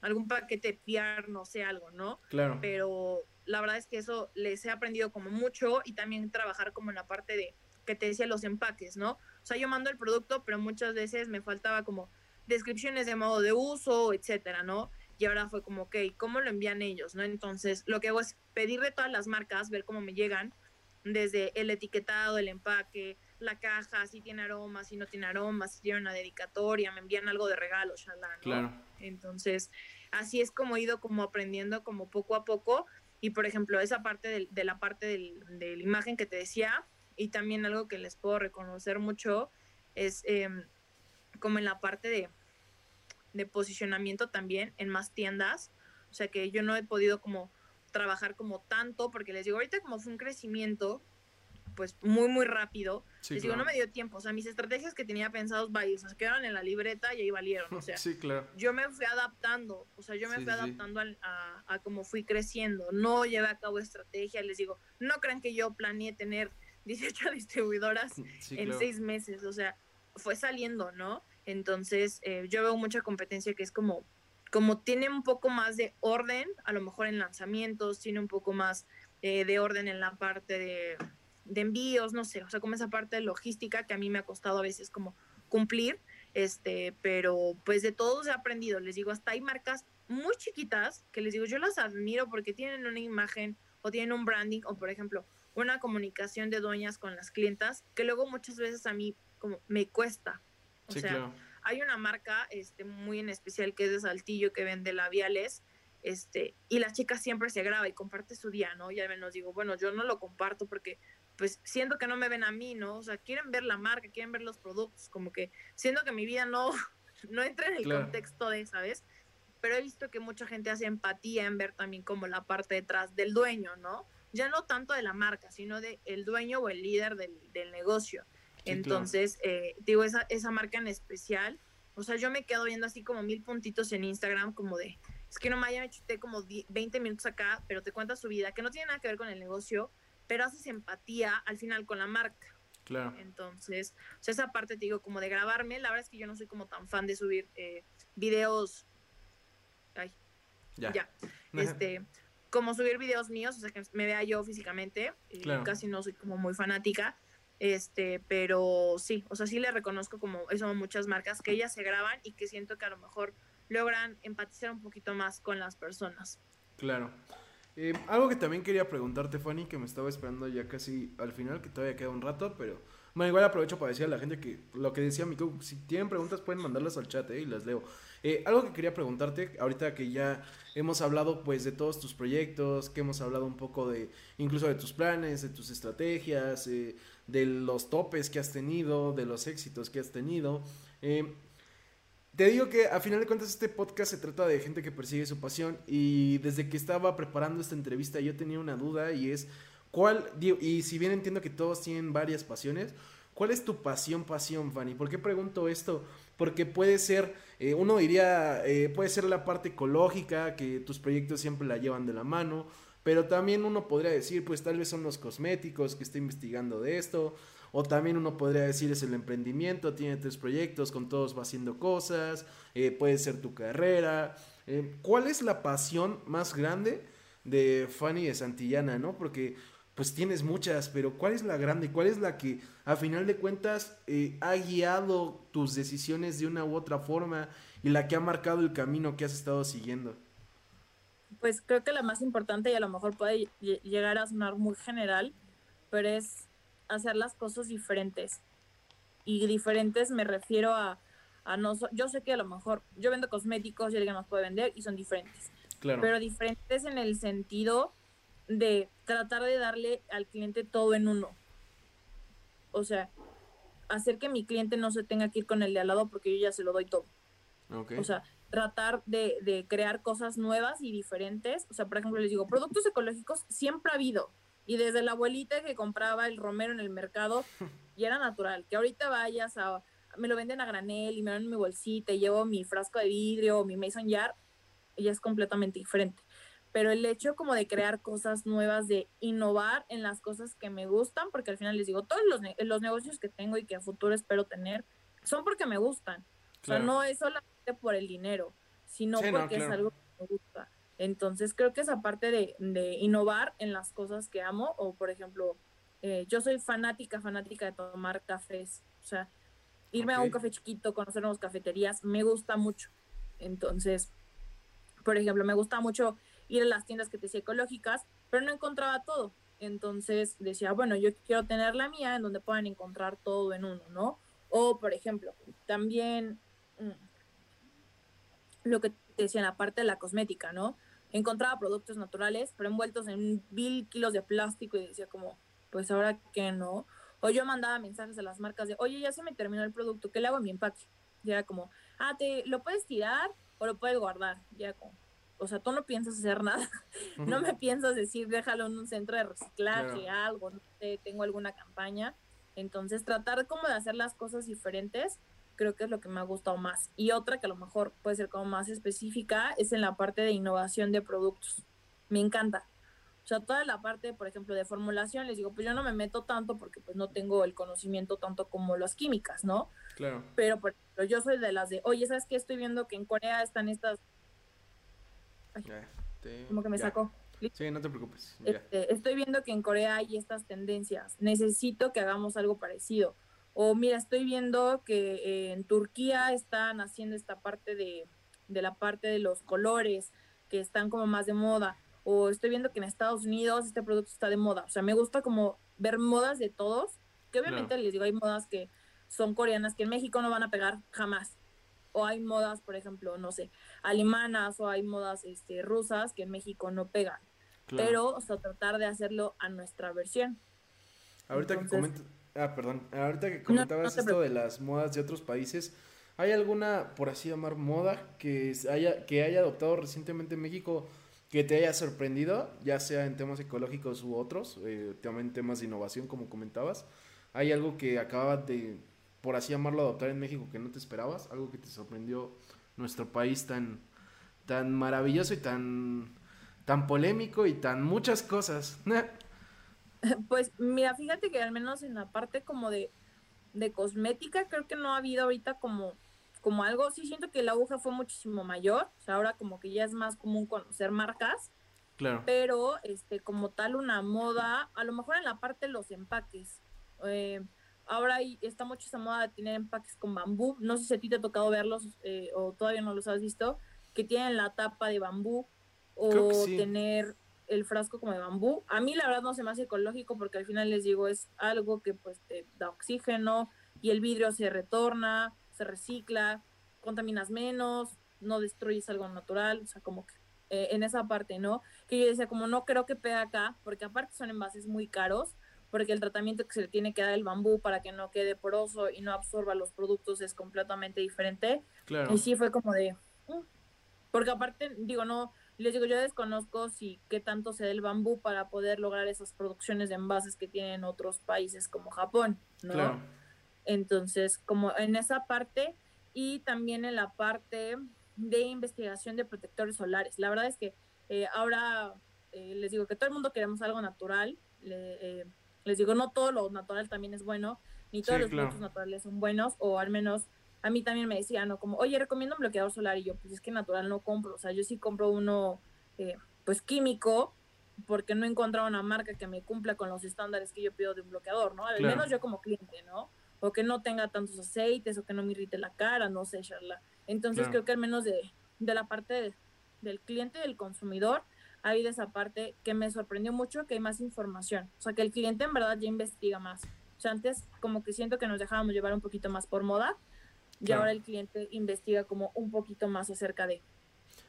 algún paquete PR, no sé, algo, ¿no? Claro. pero la verdad es que eso les he aprendido como mucho y también trabajar como en la parte de que te decía los empaques, ¿no? O sea, yo mando el producto, pero muchas veces me faltaba como descripciones de modo de uso, etcétera, ¿no? Y ahora fue como, ok, ¿cómo lo envían ellos, no? Entonces, lo que hago es pedirle todas las marcas, ver cómo me llegan, desde el etiquetado, el empaque, la caja, si tiene aroma, si no tiene aroma, si tiene una dedicatoria, me envían algo de regalo, shalá, ¿no? Claro. Entonces, así es como he ido como aprendiendo como poco a poco. Y por ejemplo, esa parte del- de, la parte del- de la imagen que te decía, y también algo que les puedo reconocer mucho, es em, como en la parte de, de posicionamiento también en más tiendas. O sea que yo no he podido como trabajar como tanto, porque les digo, ahorita como fue un crecimiento, pues muy, muy rápido. Les digo, no me dio tiempo. O sea, mis estrategias que tenía pensados, vaya, se quedaron en la libreta y ahí valieron. O sea, sí, claro. yo me fui adaptando. O sea, yo me fui adaptando a, a, cómo fui creciendo. No llevé a cabo estrategia. Les digo, no crean que yo planeé tener 18 distribuidoras en seis meses. O sea, fue saliendo, ¿no? Entonces, eh, yo veo mucha competencia que es como, como tiene un poco más de orden, a lo mejor en lanzamientos, tiene un poco más eh, de orden en la parte de de envíos, no sé, o sea, como esa parte de logística que a mí me ha costado a veces como cumplir, este, pero pues de todos he aprendido, les digo, hasta hay marcas muy chiquitas que les digo, yo las admiro porque tienen una imagen o tienen un branding o por ejemplo, una comunicación de dueñas con las clientas que luego muchas veces a mí como me cuesta. O sea, hay una marca este muy en especial que es de Saltillo que vende labiales este, y la chica siempre se graba y comparte su día, ¿no? Y al menos digo, bueno, yo no lo comparto porque pues siento que no me ven a mí, ¿no? O sea, quieren ver la marca, quieren ver los productos, como que siento que mi vida no, no entra en el contexto de, ¿sabes? Pero he visto que mucha gente hace empatía en ver también como la parte detrás del dueño, ¿no? Ya no tanto de la marca, sino de el dueño o el líder del, negocio. Entonces, eh, digo, esa, esa marca en especial, o sea, yo me quedo viendo así como mil puntitos en Instagram, como de, es que no me haya chuté como 20 minutos acá, pero te cuenta su vida, que no tiene nada que ver con el negocio, pero haces empatía al final con la marca. Claro. Entonces, o sea, esa parte te digo, como de grabarme, la verdad es que yo no soy como tan fan de subir eh, videos. Ay, ya. ya. Este, como subir videos míos, o sea, que me vea yo físicamente. Eh, casi no soy como muy fanática. Este, pero sí, o sea, sí le reconozco como eso muchas marcas que ellas se graban y que siento que a lo mejor logran empatizar un poquito más con las personas. Claro. Eh, algo que también quería preguntarte, Fanny, que me estaba esperando ya casi al final, que todavía queda un rato, pero bueno, igual aprovecho para decir a la gente que lo que decía Mico, si tienen preguntas pueden mandarlas al chat eh, y las leo. Eh, algo que quería preguntarte, ahorita que ya hemos hablado pues de todos tus proyectos, que hemos hablado un poco de incluso de tus planes, de tus estrategias, de los topes que has tenido, de los éxitos que has tenido. Te digo que a final de cuentas este podcast se trata de gente que persigue su pasión y desde que estaba preparando esta entrevista yo tenía una duda y es cuál, y si bien entiendo que todos tienen varias pasiones, ¿cuál es tu pasión, pasión, Fanny? ¿Por qué pregunto esto? Porque puede ser, eh, uno diría, eh, puede ser la parte ecológica, que tus proyectos siempre la llevan de la mano, pero también uno podría decir, pues tal vez son los cosméticos que está investigando de esto, o también uno podría decir es el emprendimiento, tiene tres proyectos, con todos va haciendo cosas, eh, puede ser tu carrera. Eh, ¿Cuál es la pasión más grande de Fanny de Santillana, no? Porque pues tienes muchas, pero ¿cuál es la grande? ¿Cuál es la que a final de cuentas eh, ha guiado tus decisiones de una u otra forma y la que ha marcado el camino que has estado siguiendo? Pues creo que la más importante y a lo mejor puede llegar a sonar muy general, pero es hacer las cosas diferentes. Y diferentes me refiero a, a no, yo sé que a lo mejor yo vendo cosméticos y alguien nos puede vender y son diferentes. Claro. Pero diferentes en el sentido de tratar de darle al cliente todo en uno. O sea, hacer que mi cliente no se tenga que ir con el de al lado porque yo ya se lo doy todo. O sea, tratar de, de, crear cosas nuevas y diferentes. O sea, por ejemplo, les digo, productos ecológicos siempre ha habido. Y desde la abuelita que compraba el romero en el mercado y era natural. Que ahorita vayas a, me lo venden a granel y me dan mi bolsita y llevo mi frasco de vidrio o mi mason jar, y es completamente diferente. Pero el hecho como de crear cosas nuevas, de innovar en las cosas que me gustan, porque al final les digo, todos los, los negocios que tengo y que a futuro espero tener, son porque me gustan. O sea, no es solamente por el dinero, sino porque es algo que me gusta. Entonces creo que esa parte de, de innovar en las cosas que amo, o por ejemplo, eh, yo soy fanática, fanática de tomar cafés, o sea, irme a un café chiquito, conocer nuevas cafeterías, me gusta mucho. Entonces, por ejemplo, me gusta mucho ir a las tiendas que te decía ecológicas, pero no encontraba todo. Entonces decía, bueno, yo quiero tener la mía en donde puedan encontrar todo en uno, ¿no? O, por ejemplo, también mm, lo que te decía en la parte de la cosmética, ¿no? encontraba productos naturales, pero envueltos en mil kilos de plástico y decía como, pues ahora que no. O yo mandaba mensajes a las marcas de, oye, ya se me terminó el producto, ¿qué le hago a mi empaque? Y era como, ah, te lo puedes tirar o lo puedes guardar. Y era como, o sea, tú no piensas hacer nada. no me piensas decir, déjalo en un centro de reciclaje, algo, no sé, tengo alguna campaña. Entonces, tratar como de hacer las cosas diferentes, creo que es lo que me ha gustado más. Y otra que a lo mejor puede ser como más específica es en la parte de innovación de productos. Me encanta. O sea, toda la parte, por ejemplo, de formulación, les digo, pues yo no me meto tanto porque pues no tengo el conocimiento tanto como las químicas, ¿no? Claro. Pero, por ejemplo, yo soy de las de, oye, ¿sabes qué? Estoy viendo que en Corea están estas... Como que me sacó. Sí, no te preocupes. Este, estoy viendo que en Corea hay estas tendencias. Necesito que hagamos algo parecido. O mira, estoy viendo que eh, en Turquía están haciendo esta parte de, de la parte de los colores que están como más de moda o estoy viendo que en Estados Unidos este producto está de moda. O sea, me gusta como ver modas de todos, que obviamente les digo, hay modas que son coreanas que en México no van a pegar jamás. O hay modas, por ejemplo, no sé, alemanas o hay modas este, rusas que en México no pegan. Pero, o sea, tratar de hacerlo a nuestra versión. Ahorita que comentas, ah, perdón, ahorita que comentabas esto de las modas de otros países, ¿hay alguna, por así llamar, moda que haya, que haya adoptado recientemente en México que te haya sorprendido, ya sea en temas ecológicos u otros, eh, también temas de innovación, como comentabas. ¿Hay algo que acabas de, por así llamarlo, adoptar en México que no te esperabas? ¿Algo que te sorprendió nuestro país tan, tan maravilloso y tan, tan polémico y tan muchas cosas? Pues mira, fíjate que al menos en la parte como de, de cosmética, creo que no ha habido ahorita como como algo, sí siento que la aguja fue muchísimo mayor, o sea, ahora como que ya es más común conocer marcas, claro. pero este, como tal una moda, a lo mejor en la parte de los empaques, eh, ahora hay, está mucho esa moda de tener empaques con bambú, no sé si a ti te ha tocado verlos eh, o todavía no los has visto, que tienen la tapa de bambú o tener el frasco como de bambú. A mí la verdad no se me hace ecológico porque al final les digo es algo que pues te da oxígeno y el vidrio se retorna se recicla, contaminas menos, no destruyes algo natural, o sea, como que eh, en esa parte, ¿no? Que yo decía, como no creo que pegue acá, porque aparte son envases muy caros, porque el tratamiento que se le tiene que dar al bambú para que no quede poroso y no absorba los productos es completamente diferente. Claro. Y sí fue como de, mm". porque aparte, digo, no, les digo, yo desconozco si qué tanto se da el bambú para poder lograr esas producciones de envases que tienen otros países como Japón, ¿no? Claro. Entonces, como en esa parte y también en la parte de investigación de protectores solares. La verdad es que eh, ahora eh, les digo que todo el mundo queremos algo natural. Eh, les digo, no todo lo natural también es bueno, ni todos los productos naturales son buenos, o al menos a mí también me decían, ¿no? Como, oye, recomiendo un bloqueador solar, y yo, pues es que natural no compro, o sea, yo sí compro uno, pues químico, porque no he encontrado una marca que me cumpla con los estándares que yo pido de un bloqueador, ¿no? Al menos yo como cliente, ¿no? o que no tenga tantos aceites o que no me irrite la cara, no sé, charla. Entonces creo que al menos de, la parte del cliente, del consumidor, hay de esa parte que me sorprendió mucho que hay más información. O sea, que el cliente en verdad ya investiga más. O sea, antes como que siento que nos dejábamos llevar un poquito más por moda y ahora el cliente investiga como un poquito más acerca de.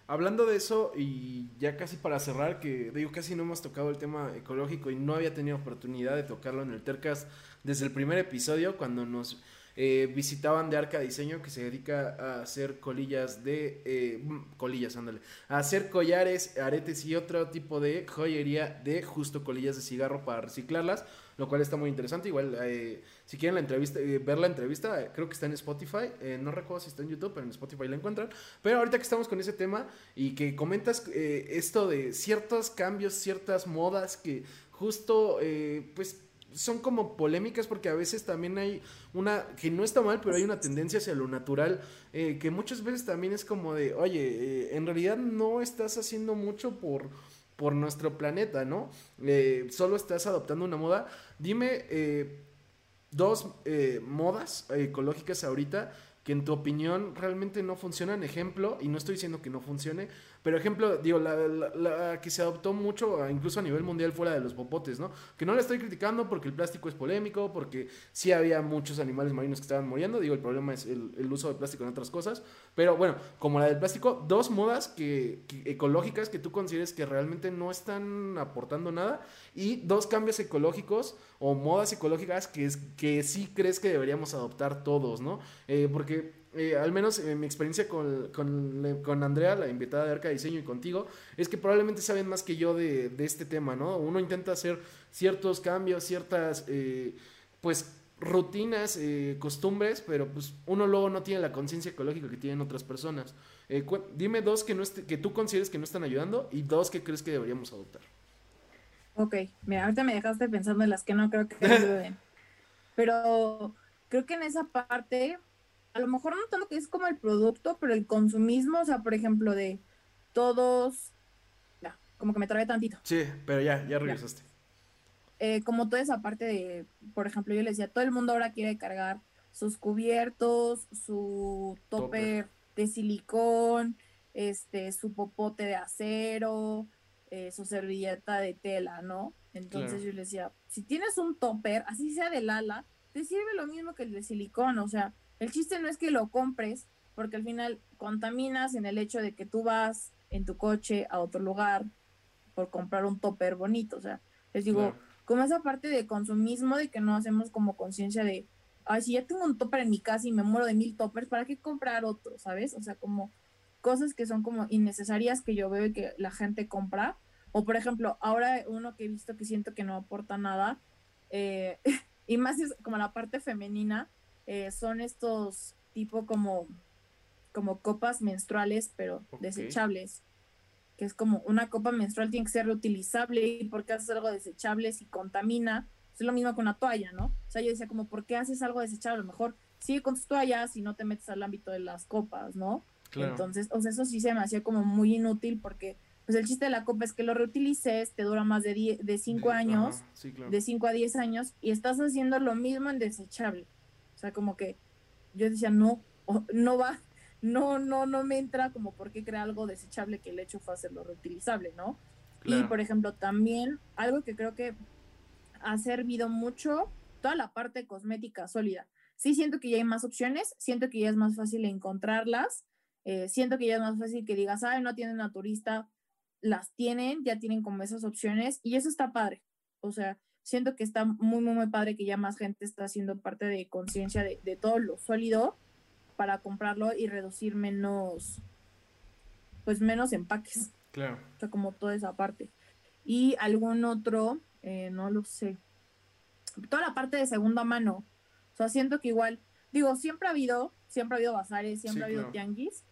Hablando de eso, y ya casi para cerrar, que digo, casi no hemos tocado el tema ecológico y no había tenido oportunidad de tocarlo en el Tercas desde el primer episodio, cuando nos eh, visitaban de Arca Diseño, que se dedica a hacer colillas de. Eh, mm, colillas, ándale. A hacer collares, aretes y otro tipo de joyería de justo colillas de cigarro para reciclarlas, lo cual está muy interesante. Igual, eh, si quieren la entrevista, ver la entrevista, creo que está en Spotify. no recuerdo si está en YouTube, pero en Spotify la encuentran. Pero ahorita que estamos con ese tema y que comentas esto de ciertos cambios, ciertas modas que justo, pues son como polémicas porque a veces también hay una, que no está mal, pero hay una tendencia hacia lo natural, eh, que muchas veces también es como de, oye, eh, en realidad no estás haciendo mucho por, por nuestro planeta, ¿no? Eh, solo estás adoptando una moda. Dime dos modas ecológicas ahorita que en tu opinión realmente no funcionan. Ejemplo, y no estoy diciendo que no funcione, pero ejemplo, digo, la, que se adoptó mucho, incluso a nivel mundial, fue la de los popotes, ¿no? Que no la estoy criticando porque el plástico es polémico, porque sí había muchos animales marinos que estaban muriendo. Digo, el problema es el, uso de plástico en otras cosas. Pero bueno, como la del plástico, dos modas que, ecológicas que tú consideres que realmente no están aportando nada. Y dos cambios ecológicos o modas ecológicas que, es, que sí crees que deberíamos adoptar todos, ¿no? Eh, porque eh, al menos en mi experiencia con, con, Andrea, la invitada de Arca Diseño y contigo, es que probablemente saben más que yo de, de este tema, ¿no? Uno intenta hacer ciertos cambios, ciertas, eh, pues, rutinas, eh, costumbres, pero pues uno luego no tiene la conciencia ecológica que tienen otras personas. dime dos que, no que tú consideres que no están ayudando y dos que crees que deberíamos adoptar. Ok, mira, ahorita me dejaste pensando en las que no creo que ayuden. pero creo que en esa parte a lo mejor no tanto que es como el producto, pero el consumismo, o sea, por ejemplo, de todos, ya, como que me trae tantito. Sí, pero ya, ya regresaste. Eh, como toda esa parte de, por ejemplo, yo les decía, todo el mundo ahora quiere cargar sus cubiertos, su topper, de silicón, este, su popote de acero, eh, su servilleta de tela, ¿no? Entonces yo les decía, si tienes un topper, así sea de lala, te sirve lo mismo que el de silicón, o sea, el chiste no es que lo compres, porque al final contaminas en el hecho de que tú vas en tu coche a otro lugar por comprar un topper bonito. O sea, les digo, como esa parte de consumismo, de que no hacemos como conciencia de, ay, si ya tengo un topper en mi casa y me muero de mil toppers, ¿para qué comprar otro? ¿Sabes? O sea, como cosas que son como innecesarias que yo veo y que la gente compra. O por ejemplo, ahora uno que he visto que siento que no aporta nada, eh, y más es como la parte femenina, eh, son estos tipo como, como copas menstruales, pero desechables. Que es como una copa menstrual tiene que ser reutilizable y porque haces algo desechable si contamina. Es lo mismo con una toalla, ¿no? O sea, yo decía como, ¿por qué haces algo desechable? A lo mejor sigue con tus toallas y no te metes al ámbito de las copas, ¿no? Entonces, o sea, eso sí se me hacía como muy inútil porque pues el chiste de la copa es que lo reutilices, te dura más de, de 5 años, de 5 a 10 años, y estás haciendo lo mismo en desechable. O sea, como que yo decía, no, no va, no, no, no me entra como por qué crea algo desechable que el hecho fue hacerlo reutilizable, ¿no? Y por ejemplo, también algo que creo que ha servido mucho, toda la parte cosmética sólida. Sí siento que ya hay más opciones, siento que ya es más fácil encontrarlas, eh, siento que ya es más fácil que digas, ay, no tienen naturista, las tienen, ya tienen como esas opciones y eso está padre. O sea, siento que está muy, muy, muy padre que ya más gente está haciendo parte de conciencia de, todo lo sólido para comprarlo y reducir menos, pues menos empaques. Claro. O sea, como toda esa parte. Y algún otro, eh, no lo sé. Toda la parte de segunda mano. O sea, siento que igual, digo, siempre ha habido, siempre ha habido bazares, siempre ha habido tianguis,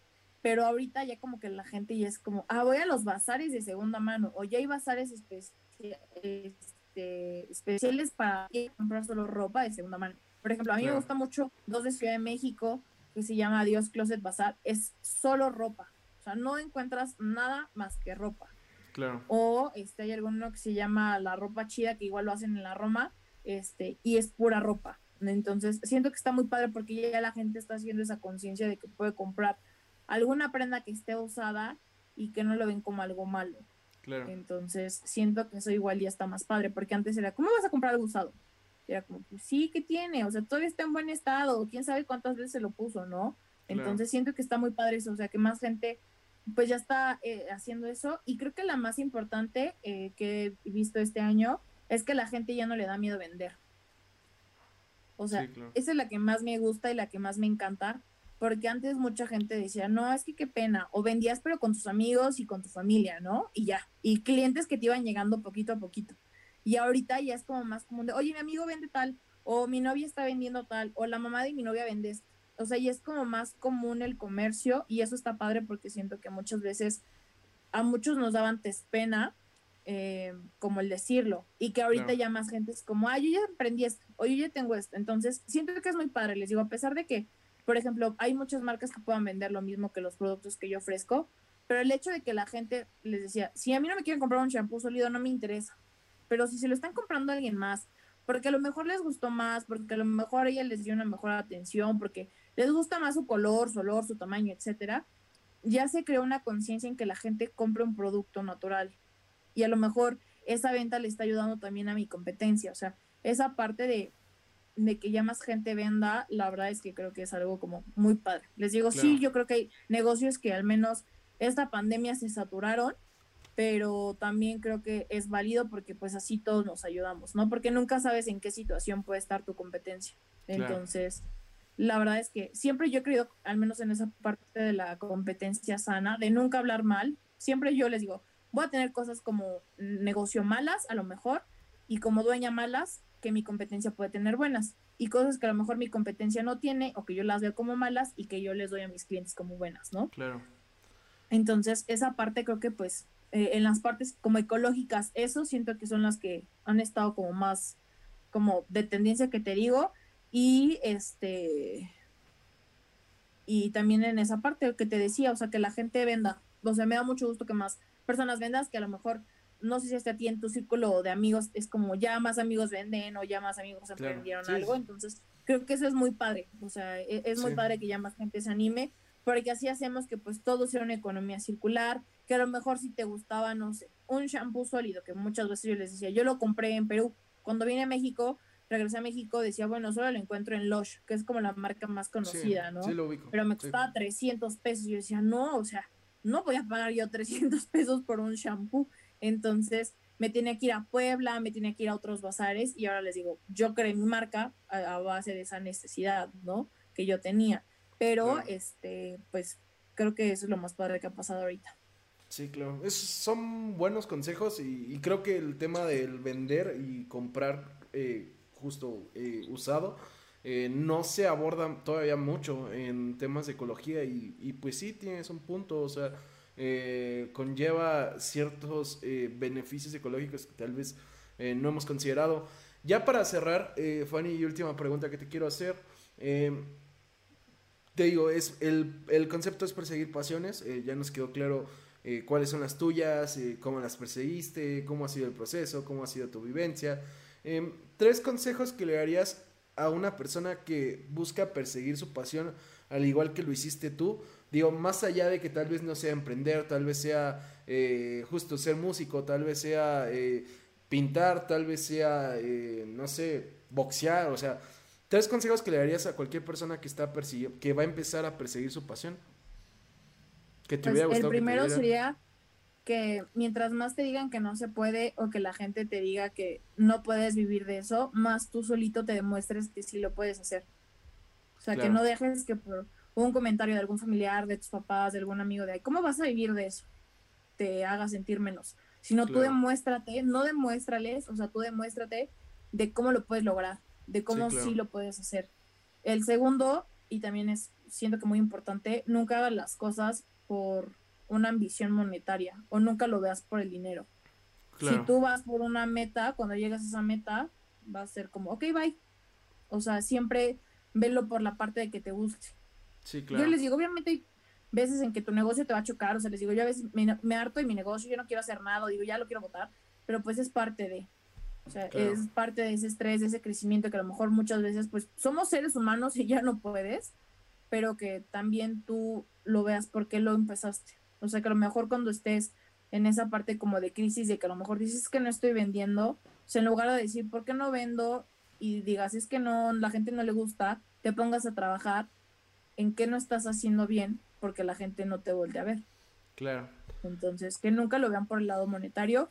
pero ahorita ya como que la gente ya es como, ah, voy a los bazares de segunda mano, o ya hay bazares especiales este, especiales para comprar solo ropa de segunda mano. Por ejemplo, a mí me gusta mucho dos de Ciudad de México que se llama Dios Closet Bazar, es solo ropa. O sea, no encuentras nada más que ropa. Claro. O este, hay alguno que se llama La Ropa Chida, que igual lo hacen en la Roma, este, y es pura ropa. Entonces, siento que está muy padre porque ya la gente está haciendo esa conciencia de que puede comprar alguna prenda que esté usada y que no lo ven como algo malo. Entonces, siento que eso igual ya está más padre, porque antes era, ¿cómo vas a comprar algo usado? Era como, pues sí, ¿qué tiene? O sea, todavía está en buen estado, quién sabe cuántas veces se lo puso, ¿no? Entonces, siento que está muy padre eso, o sea, que más gente pues ya está eh, haciendo eso. Y creo que la más importante eh, que he visto este año es que la gente ya no le da miedo vender. O sea, esa es la que más me gusta y la que más me encanta, porque antes mucha gente decía, no, es que qué pena, o vendías pero con tus amigos y con tu familia, ¿no? Y ya, y clientes que te iban llegando poquito a poquito. Y ahorita ya es como más común de, oye, mi amigo vende tal, o mi novia está vendiendo tal, o la mamá de mi novia vende esto. O sea, ya es como más común el comercio y eso está padre porque siento que muchas veces a muchos nos daba antes pena eh, como el decirlo y que ahorita ya más gente es como, ay, yo ya aprendí esto, o yo ya tengo esto. Entonces, siento que es muy padre, les digo, a pesar de que por ejemplo, hay muchas marcas que puedan vender lo mismo que los productos que yo ofrezco, pero el hecho de que la gente les decía, si a mí no me quieren comprar un shampoo sólido, no me interesa, pero si se lo están comprando a alguien más, porque a lo mejor les gustó más, porque a lo mejor ella les dio una mejor atención, porque les gusta más su color, su olor, su tamaño, etcétera, ya se creó una conciencia en que la gente compre un producto natural. Y a lo mejor esa venta le está ayudando también a mi competencia. O sea, esa parte de de que ya más gente venda, la verdad es que creo que es algo como muy padre. Les digo, sí, yo creo que hay negocios que al menos esta pandemia se saturaron, pero también creo que es válido porque pues así todos nos ayudamos, ¿no? Porque nunca sabes en qué situación puede estar tu competencia. Entonces, la verdad es que siempre yo he creído, al menos en esa parte de la competencia sana, de nunca hablar mal. Siempre yo les digo, voy a tener cosas como negocio malas, a lo mejor, y como dueña malas, que mi competencia puede tener buenas. Y cosas que a lo mejor mi competencia no tiene, o que yo las veo como malas y que yo les doy a mis clientes como buenas, ¿no? Claro. Entonces, esa parte creo que pues eh, en las partes como ecológicas, eso siento que son las que han estado como más como de tendencia que te digo y este y también en esa parte que te decía, o sea, que la gente venda. O sea, me da mucho gusto que más personas vendas que a lo mejor no sé si hasta a ti en tu círculo de amigos es como ya más amigos venden o ya más amigos emprendieron algo, entonces creo que eso es muy padre, o sea, e, es, muy padre que ya más gente se anime, porque así hacemos que pues todo sea una economía circular, que a lo mejor si te gustaba, no sé, un shampoo sólido, que muchas veces yo les decía, yo lo compré en Perú, cuando vine a México, regresé a México, decía, bueno, solo lo encuentro en Lush, que es como la marca más conocida, ¿no? Sí, lo ubico. Pero me costaba 300 pesos. Yo decía, no, o sea, no voy a pagar yo 300 pesos por un shampoo. Entonces me tenía que ir a Puebla, me tenía que ir a otros bazares y ahora les digo, yo creé mi marca a, base de esa necesidad, ¿no? Que yo tenía. Pero, este, pues, creo que eso es lo más padre que ha pasado ahorita. Sí, claro. son buenos consejos y, creo que el tema del vender y comprar eh, justo eh, usado eh, no se aborda todavía mucho en temas de ecología y, y pues sí, tienes un punto, o sea, conlleva ciertos beneficios ecológicos que tal vez no hemos considerado. Ya para cerrar, Fanny, y última pregunta que te quiero hacer. te digo, es el, el, concepto es perseguir pasiones, ya nos quedó claro eh, cuáles son las tuyas, eh, cómo las perseguiste, cómo ha sido el proceso, cómo ha sido tu vivencia. Em, tres consejos que le darías a una persona que busca perseguir su pasión al igual que lo hiciste tú. Digo, más allá de que tal vez no sea emprender, tal vez sea eh, justo ser músico, tal vez sea pintar, tal vez sea, no sé, boxear, o sea, tres consejos que le darías a cualquier persona que está que va a empezar a perseguir su pasión. Pues, el primero sería que mientras más te digan que no se puede o que la gente te diga que no puedes vivir de eso, más tú solito te demuestres que sí lo puedes hacer. O sea, que no dejes que por un comentario de algún familiar, de tus papás, de algún amigo de ahí, ¿cómo vas a vivir de eso? Te haga sentir menos. Sino tú demuéstrate, no demuéstrales, o sea, tú demuéstrate de cómo lo puedes lograr, de cómo sí, lo puedes hacer. El segundo, y también es, siento que muy importante, nunca hagas las cosas por una ambición monetaria o nunca lo veas por el dinero. Si tú vas por una meta, cuando llegas a esa meta, va a ser como, ok, bye. O sea, siempre velo por la parte de que te guste. Sí, claro. Yo les digo, obviamente hay veces en que tu negocio te va a chocar, o sea, les digo, yo a veces me, harto de mi negocio, yo no quiero hacer nada, digo, ya lo quiero votar, pero pues es parte de, o sea, es parte de ese estrés, de ese crecimiento que a lo mejor muchas veces, pues somos seres humanos y ya no puedes, pero que también tú lo veas por qué lo empezaste. O sea, que a lo mejor cuando estés en esa parte como de crisis, de que a lo mejor dices que no estoy vendiendo, o sea, en lugar de decir, ¿por qué no vendo? Y digas, es que no, la gente no le gusta, te pongas a trabajar en qué no estás haciendo bien, porque la gente no te vuelve a ver. Claro. Entonces, que nunca lo vean por el lado monetario.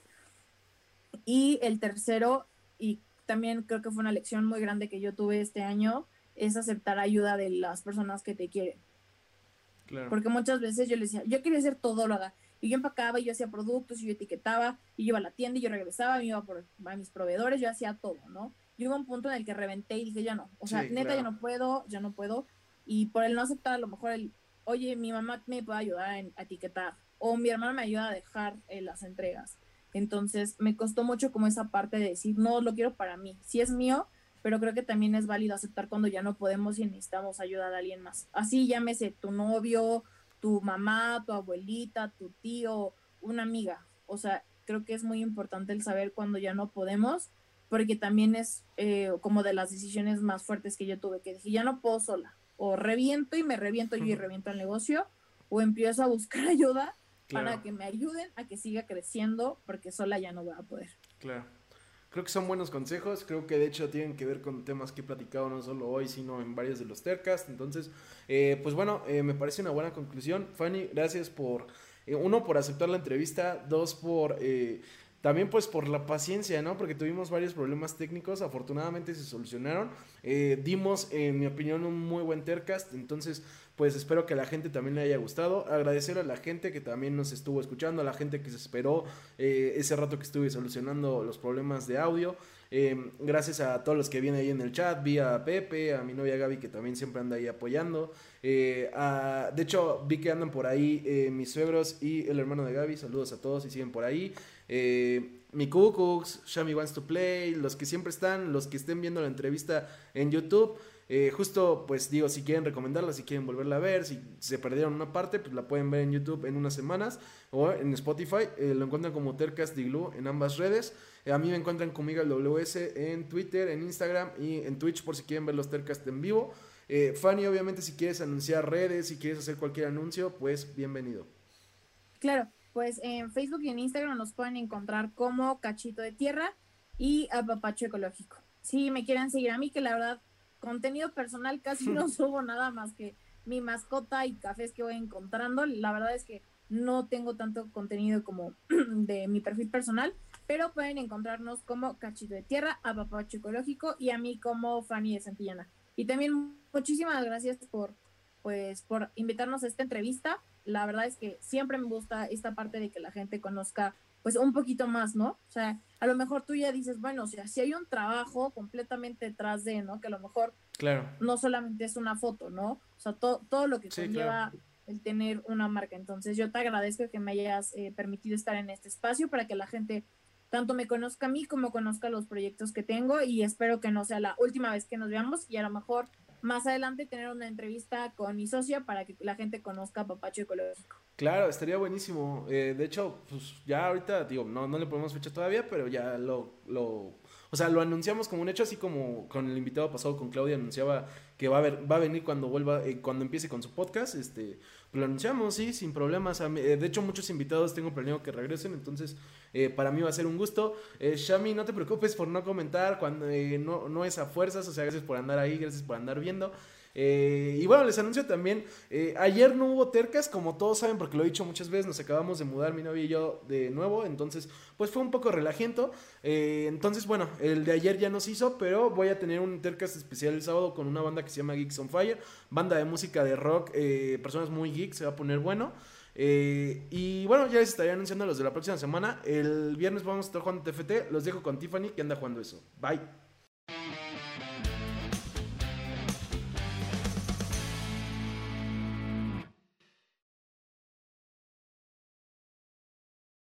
Y el tercero, y también creo que fue una lección muy grande que yo tuve este año, es aceptar ayuda de las personas que te quieren. Porque muchas veces yo le decía, yo quería hacer todo lo haga. Y yo empacaba y yo hacía productos y yo etiquetaba y yo iba a la tienda y yo regresaba, me iba por, a mis proveedores, yo hacía todo, ¿no? Y hubo un punto en el que reventé y dije, ya no, o sea, neta, ya no puedo, ya no puedo. Y por el no aceptar, a lo mejor el, oye, mi mamá me puede ayudar a etiquetar o mi hermana me ayuda a dejar eh, las entregas. Entonces me costó mucho como esa parte de decir, no, lo quiero para mí. Si es mío, pero creo que también es válido aceptar cuando ya no podemos y necesitamos ayuda de alguien más. Así llámese tu novio, tu mamá, tu abuelita, tu tío, una amiga. O sea, creo que es muy importante el saber cuando ya no podemos, porque también es eh, como de las decisiones más fuertes que yo tuve, que dije, ya no puedo sola. O reviento y me reviento yo y reviento el negocio, o empiezo a buscar ayuda para que me ayuden a que siga creciendo, porque sola ya no voy a poder. Claro. Creo que son buenos consejos, creo que de hecho tienen que ver con temas que he platicado no solo hoy, sino en varios de los Tercast. Entonces, eh, pues bueno, eh, me parece una buena conclusión. Fanny, gracias por, eh, uno, por aceptar la entrevista, dos, por también pues por la paciencia, ¿no? Porque tuvimos varios problemas técnicos, afortunadamente se solucionaron. Eh, dimos, en mi opinión, un muy buen Tercast, entonces pues espero que a la gente también le haya gustado. Agradecer a la gente que también nos estuvo escuchando, a la gente que se esperó eh, ese rato que estuve solucionando los problemas de audio. Eh, gracias a todos los que vienen ahí en el chat, vía a Pepe, a mi novia Gaby que también siempre anda ahí apoyando. de hecho, vi que andan por ahí mis suegros y el hermano de Gaby. Saludos a todos y siguen por ahí eh, mi Cucux, Shami Wants to Play, los que siempre están, los que estén viendo la entrevista en YouTube. Eh, justo, pues digo, si quieren recomendarla, si quieren volverla a ver, si se perdieron una parte, pues la pueden ver en YouTube en unas semanas o en Spotify. Eh, lo encuentran como Tercast Diglu en ambas redes. Eh, a mí me encuentran conmigo el WS en Twitter, en Instagram y en Twitch por si quieren ver los Tercast en vivo. Fanny, obviamente, si quieres anunciar redes, si quieres hacer cualquier anuncio, pues bienvenido. Claro, pues en Facebook y en Instagram nos pueden encontrar como Cachito de Tierra y Apapacho Ecológico. Si me quieren seguir a mí, que la verdad, contenido personal casi no subo nada más que mi mascota y cafés que voy encontrando. La verdad es que no tengo tanto contenido como de mi perfil personal, pero pueden encontrarnos como Cachito de Tierra, Apapacho Ecológico y a mí como Fanny de Santillana. Y también muchísimas gracias por, pues, por invitarnos a esta entrevista la verdad es que siempre me gusta esta parte de que la gente conozca pues un poquito más, ¿no? O sea, a lo mejor tú ya dices, bueno, o sea, si hay un trabajo completamente detrás de, ¿no? Que a lo mejor claro. no solamente es una foto, ¿no? O sea, todo, todo lo que conlleva el tener una marca. Entonces, yo te agradezco que me hayas eh, permitido estar en este espacio para que la gente tanto me conozca a mí como conozca los proyectos que tengo y espero que no sea la última vez que nos veamos y a lo mejor más adelante tener una entrevista con mi socia para que la gente conozca Papacho Ecológico. Claro, estaría buenísimo. Eh, de hecho, pues ya ahorita, digo, no, no le ponemos fecha todavía, pero ya lo, lo, o sea, lo anunciamos como un hecho, así como con el invitado pasado, con Claudia, anunciaba que va a, ver, va a venir cuando vuelva, eh, cuando empiece con su podcast, este, lo anunciamos, sí, sin problemas. Eh, de hecho, muchos invitados tengo planeado que regresen, entonces eh, para mí va a ser un gusto. Eh, Shami, no te preocupes por no comentar cuando no, no es a fuerzas, o sea, gracias por andar ahí, gracias por andar viendo. Eh, y bueno, les anuncio también, eh, ayer no hubo tercas, como todos saben, porque lo he dicho muchas veces, nos acabamos de mudar mi novia y yo de nuevo, entonces pues fue un poco relajento. Eh, entonces bueno, el de ayer ya nos hizo, pero voy a tener un tercas especial el sábado con una banda que se llama Geeks on Fire, banda de música de rock, personas muy geeks, se va a poner bueno. y bueno, ya les estaré anunciando los de la próxima semana. El viernes vamos a estar jugando TFT. Los dejo con Tiffany que anda jugando eso. Bye.